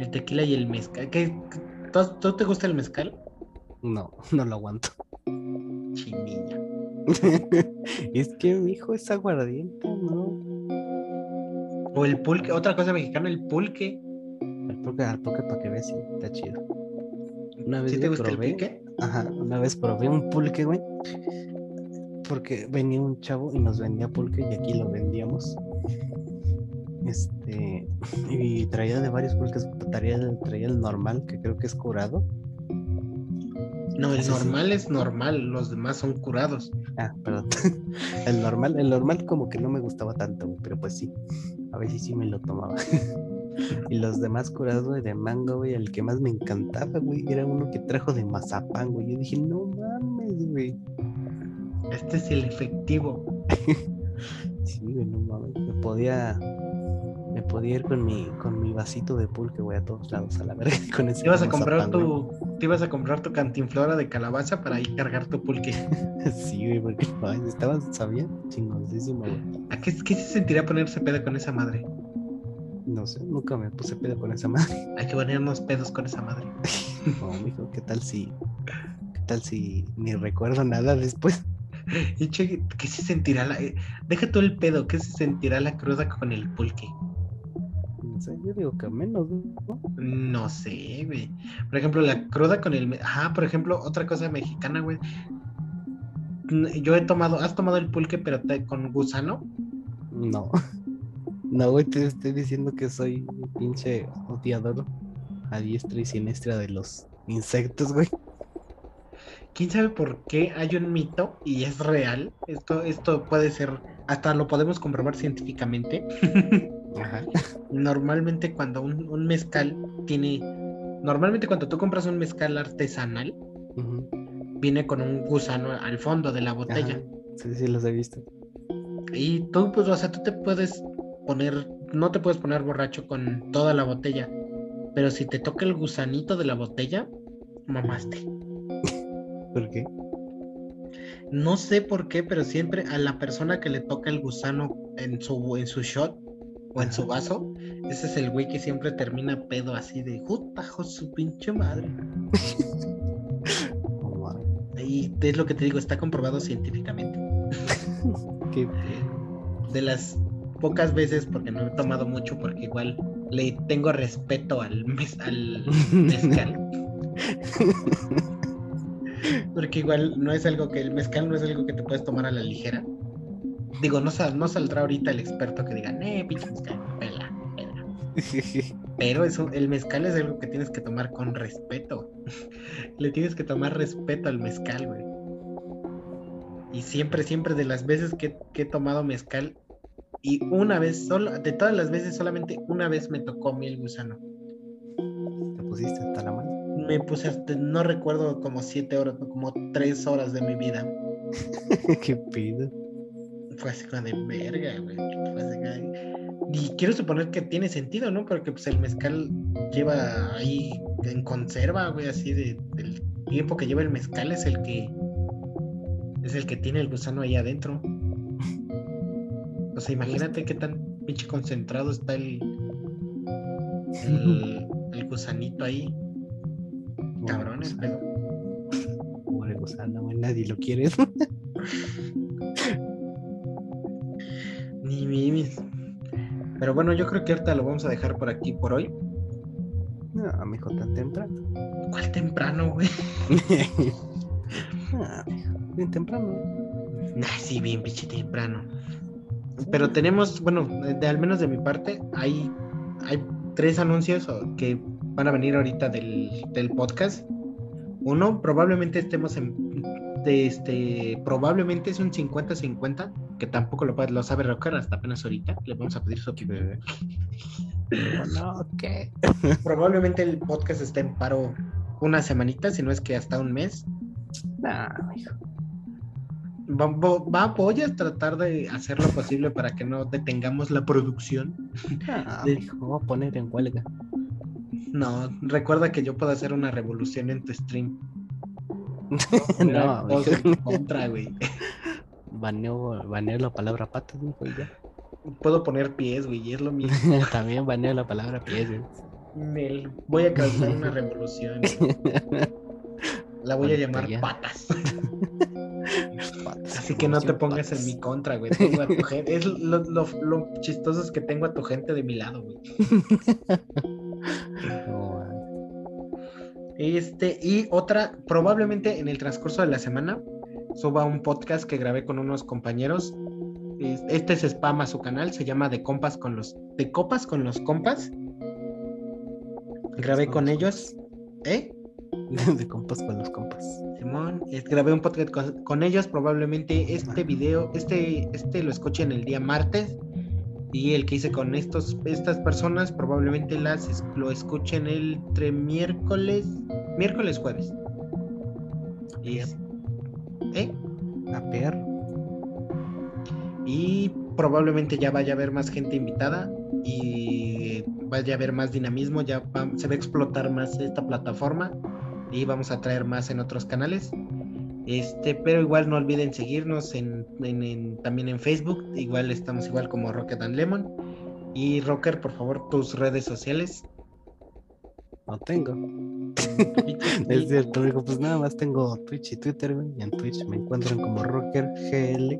A: El tequila y el mezcal. ¿Qué, ¿tú, tú te gusta el mezcal?
B: No, no lo aguanto.
A: Chiniña.
B: es que mi hijo es aguardiente, ¿no?
A: O el pulque, otra cosa mexicana, el pulque.
B: Al poke, al poke para que veas, sí, está chido. Una vez
A: ¿Sí te gusta
B: probé,
A: el pulque?
B: Ajá, una vez probé un pulque, güey. Porque venía un chavo y nos vendía pulque y aquí lo vendíamos. Este, y traía de varios pulques, traía, traía el normal, que creo que es curado.
A: No, el
B: sí.
A: normal es normal, los demás son curados.
B: Ah, perdón. El normal, el normal como que no me gustaba tanto, güey, pero pues sí. A veces sí me lo tomaba. Y los demás curados, güey, de mango, güey, el que más me encantaba, güey, era uno que trajo de mazapán, güey. Yo dije, no mames, güey.
A: Este es el efectivo.
B: Sí, güey, no mames. Me podía, me podía ir con mi, con mi vasito de pulque, güey, a todos lados, a la verga. Con ese
A: Te ibas a comprar
B: güey.
A: tu, te ibas a comprar tu cantinflora de calabaza para ahí cargar tu pulque.
B: Sí, güey, porque no, estaba, sabía, chingoncísimo, güey.
A: ¿A qué, qué se sentirá ponerse pedo con esa madre?
B: No sé, nunca me puse pedo con esa madre.
A: Hay que ponernos pedos con esa madre.
B: No, mijo, ¿qué tal si, qué tal si ni recuerdo nada después?
A: ¿qué se sentirá la... eh, Deja todo el pedo, ¿qué se sentirá la cruda con el pulque?
B: No sé, yo digo que menos, ¿no?
A: No sé, güey. Por ejemplo, la cruda con el... Ah, por ejemplo, otra cosa mexicana, güey. Yo he tomado... ¿Has tomado el pulque pero te- con gusano?
B: No. No, güey, te estoy diciendo que soy un pinche odiador a diestra y siniestra de los insectos, güey.
A: ¿Quién sabe por qué hay un mito y es real? Esto, esto puede ser... Hasta lo podemos comprobar científicamente.
B: Ajá.
A: Normalmente cuando un, un mezcal tiene... Normalmente cuando tú compras un mezcal artesanal, viene con un gusano al fondo de la
B: Ajá.
A: botella.
B: Sí, sí, los he visto.
A: Y tú, pues, o sea, tú te puedes poner, no te puedes poner borracho con toda la botella, pero si te toca el gusanito de la botella, mamaste.
B: ¿Por qué?
A: No sé por qué, pero siempre a la persona que le toca el gusano en su, en su shot o en su vaso, ese es el güey que siempre termina pedo así de jutajo su pinche madre. Y es lo que te digo, está comprobado científicamente.
B: Qué
A: de las pocas veces, porque no he tomado mucho, porque igual le tengo respeto al, mez- al mezcal. Porque igual no es algo que el mezcal no es algo que te puedes tomar a la ligera. Digo, no, sal- no saldrá ahorita el experto que diga, eh, pinche mezcal, pela, pela". Pero eso, el mezcal es algo que tienes que tomar con respeto. Le tienes que tomar respeto al mezcal, güey. Y siempre, siempre de las veces que, que he tomado mezcal, y una vez, solo, de todas las veces, solamente una vez me tocó a mí el gusano.
B: Te pusiste hasta la mano.
A: Me puse hasta, no recuerdo como siete horas, como tres horas de mi vida.
B: Qué pido.
A: Fue así como de verga, güey. Fue así como de- Y quiero suponer que tiene sentido, ¿no? Porque pues el mezcal lleva ahí en conserva, güey, así de, del tiempo que lleva el mezcal es el que es el que tiene el gusano ahí adentro. O sea, imagínate qué tan pinche concentrado está el el, el gusanito ahí. Cabrón, el pedo.
B: Pobre gusano, güey, nadie lo quiere.
A: Ni mimis. Pero bueno, yo creo que ahorita lo vamos a dejar por aquí por hoy.
B: No, mijo, tan temprano.
A: ¿Cuál temprano, güey?
B: Ah, mijo, bien temprano.
A: Nah, sí, bien pinche temprano. Pero tenemos, bueno, de, al menos de mi parte, hay, hay tres anuncios que van a venir ahorita del, del podcast. Uno, probablemente estemos en. De este, probablemente es un 50-50, que tampoco lo, lo sabe Rocker hasta apenas ahorita. Le vamos a pedir su opinión.
B: No, ¿qué?
A: Probablemente el podcast esté en paro una semanita, si no es que hasta un mes.
B: Nah, mijo.
A: Va, va- voy a tratar de hacer lo posible para que no detengamos la producción.
B: Ah,
A: De-
B: mijo, voy a poner en huelga.
A: No, recuerda que yo puedo hacer una revolución en tu stream.
B: no,
A: en contra, güey.
B: Baneo, baneo la palabra patas, mijo, y ya.
A: Puedo poner pies, güey, y es lo mismo.
B: También baneo la palabra pies, güey.
A: Nel, voy a causar una revolución. La voy a llamar
B: ya-
A: patas.
B: Patas,
A: Así que no te pongas en mi contra, güey. Tengo a tu gente. Es lo, lo, lo chistoso es que tengo a tu gente de mi lado, güey. Este, y otra, probablemente en el transcurso de la semana suba un podcast que grabé con unos compañeros. Es- Este es spam a su canal, se llama De Compas con los. De Copas con los Compas. Grabé con ellos. ¿Eh?
B: De compas con los compas.
A: Simón, es- grabé un podcast con, con ellos. Probablemente este video, este, este lo escuchen el día martes. Y el que hice con estos, estas personas, probablemente las lo escuchen el entre miércoles, miércoles jueves. Y ¿eh?
B: A.
A: Y probablemente ya vaya a haber más gente invitada y vaya a haber más dinamismo, ya va- se va a explotar más esta plataforma y vamos a traer más en otros canales. Este, pero igual no olviden seguirnos en, en- en- también en Facebook, igual estamos igual como Rocket and Lemon. Y Rocker, por favor, tus redes sociales.
B: No tengo. Es cierto, amigo, pues nada más tengo Twitch y Twitter, güey. Y en Twitch me encuentran como Rocker GL.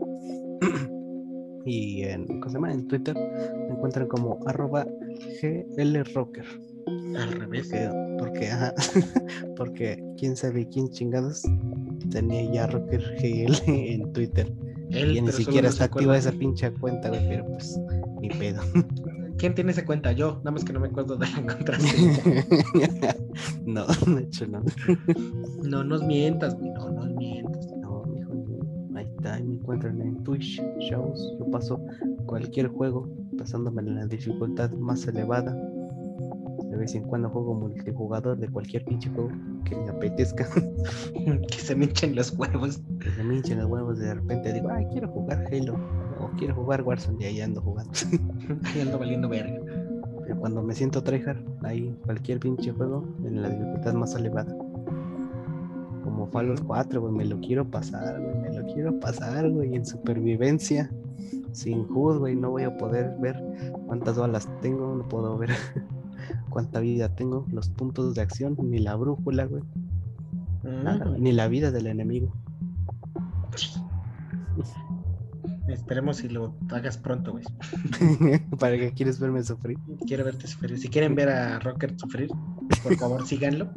B: y en, ¿cómo se llama? En Twitter me encuentran como arroba GL Rocker.
A: Al revés.
B: Porque, porque, ajá, porque quién sabe quién chingados tenía ya Rocker GL en Twitter.
A: Él,
B: y ni siquiera está activa esa pinche cuenta, güey, pero pues ni pedo.
A: ¿Quién tiene esa cuenta? Yo, nada más que no me acuerdo de la contraseña.
B: no, de hecho no.
A: no nos mientas, güey, no nos mientas.
B: No, mijo, ahí está, ahí me encuentran en Twitch shows. Yo paso cualquier juego pasándome en la dificultad más elevada. Vez en cuando juego multijugador de cualquier pinche juego que me apetezca.
A: que se me hinchen los huevos.
B: Que se me hinchen los huevos de repente digo, ay, quiero jugar Halo. O quiero jugar Warzone y ahí ando jugando.
A: Ahí ando valiendo verga.
B: Pero cuando me siento tryhard, ahí cualquier pinche juego en la dificultad más elevada. Como Fallout 4, güey, me lo quiero pasar, güey, me lo quiero pasar, güey, en supervivencia. Sin HUD, güey, no voy a poder ver cuántas balas tengo, no puedo ver cuánta vida tengo, los puntos de acción, ni la brújula, güey, nada, güey, ni la vida del enemigo.
A: Esperemos si lo hagas pronto, güey.
B: ¿Para qué quieres verme sufrir?
A: Quiero verte sufrir. Si quieren ver a Rocker sufrir, por favor síganlo.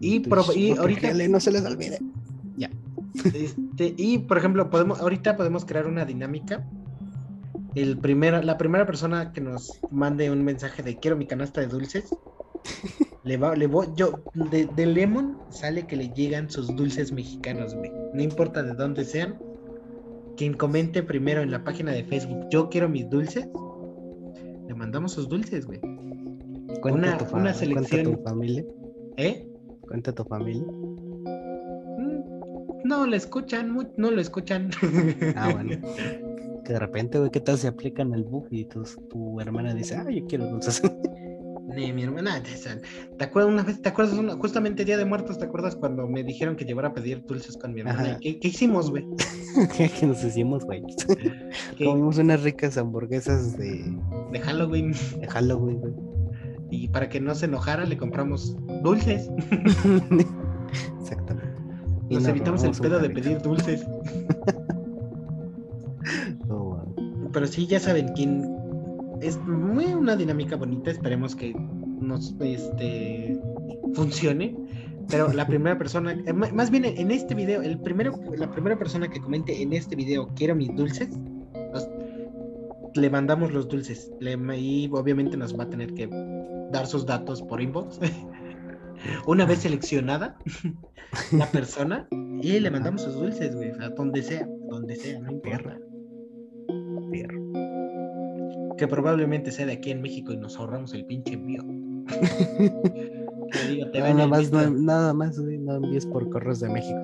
A: Y, pro- ahorita,
B: no se les olvide.
A: este, y por ejemplo, podemos, ahorita podemos crear una dinámica. El primera, la primera persona que nos mande un mensaje de quiero mi canasta de dulces, le va, le voy, yo, de, de Lemon sale que le llegan sus dulces mexicanos, güey. No importa de dónde sean, quien comente primero en la página de Facebook, yo quiero mis dulces, le mandamos sus dulces, güey.
B: Cuenta
A: Una-
B: tu
A: una
B: Cuenta
A: selección-
B: tu familia.
A: ¿Eh?
B: Cuenta tu familia.
A: Mm, No lo escuchan, no lo escuchan.
B: Ah, bueno. Que de repente, güey, ¿qué tal si aplican el bug y tu, tu hermana dice, ah, yo quiero dulces?
A: Ni mi hermana, te, ¿te acuerdas una vez? ¿Te acuerdas una- justamente Día de Muertos? ¿Te acuerdas cuando me dijeron que llevara a pedir dulces con mi hermana? ¿Qué, qué hicimos, güey?
B: que nos hicimos, güey.
A: ¿Qué?
B: Comimos unas ricas hamburguesas de,
A: De Halloween.
B: de Halloween, güey.
A: Y para que no se enojara, le compramos dulces.
B: Exactamente. Y
A: Nos evitamos el pedo de pedir dulces. Pero sí, ya saben quién. Es muy una dinámica bonita. Esperemos que nos este, funcione. Pero la primera persona, eh, más bien en este video, el primero, la primera persona que comente en este video quiero mis dulces, los- le mandamos los dulces. Le- y obviamente nos va a tener que dar sus datos por inbox. Una vez seleccionada la persona y le mandamos sus dulces, güey, a donde sea, donde sea, no importa. Que probablemente sea de aquí en México y nos ahorramos el pinche envío. Te
B: Nada más, no, nada más, güey, no envíes por correos de México.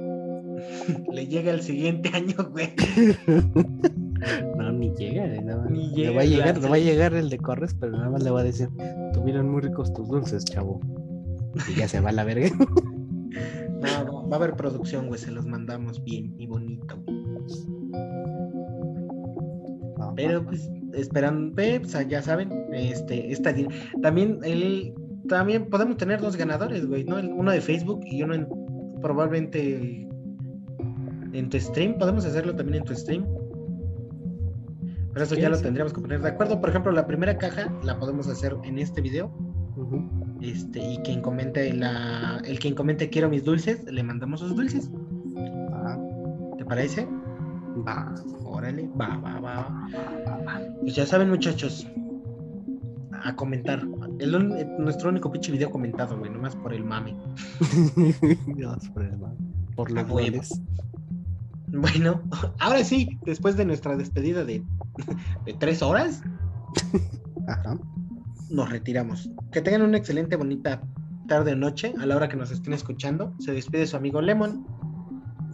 A: Le llega el siguiente año, güey.
B: No, ni llega, güey, no,
A: Ni
B: le
A: llega,
B: va a llegar, le va a llegar el de correos, pero nada más le va a decir, tuvieron muy ricos tus dulces, chavo. Y ya se va a la verga.
A: No, no, va a haber producción, güey. Se los mandamos bien y bonito. güey. Pero pues esperan, pues, ya saben, este, esta también el también podemos tener dos ganadores, güey, ¿no? Uno de Facebook y uno en probablemente en tu stream. Podemos hacerlo también en tu stream. Pero eso
B: Sí,
A: ya lo tendríamos que poner de acuerdo. Por ejemplo, la primera caja la podemos hacer en este video. Este, y quien comente la, el quien comente quiero mis dulces, le mandamos sus dulces.
B: Ah,
A: ¿Te parece?
B: Va.
A: Órale, va, va, va. Pues ya saben, muchachos, a comentar. El eh, nuestro único pinche video comentado, güey, nomás por el mame.
B: Por el mal. Por los.
A: Bueno, ahora sí, después de nuestra despedida de, de tres horas,
B: Ajá.
A: nos retiramos. Que tengan una excelente, bonita tarde o noche a la hora que nos estén escuchando. Se despide su amigo Lemon.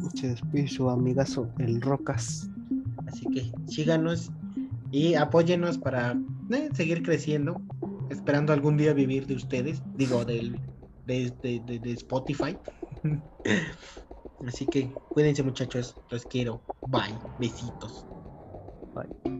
B: Mucho su amigazo, el Rocas.
A: Así que síganos y apóyenos para eh, seguir creciendo, esperando algún día vivir de ustedes, digo, del, de, de, de, de Spotify. Así que cuídense muchachos, los quiero. Bye, besitos.
B: Bye.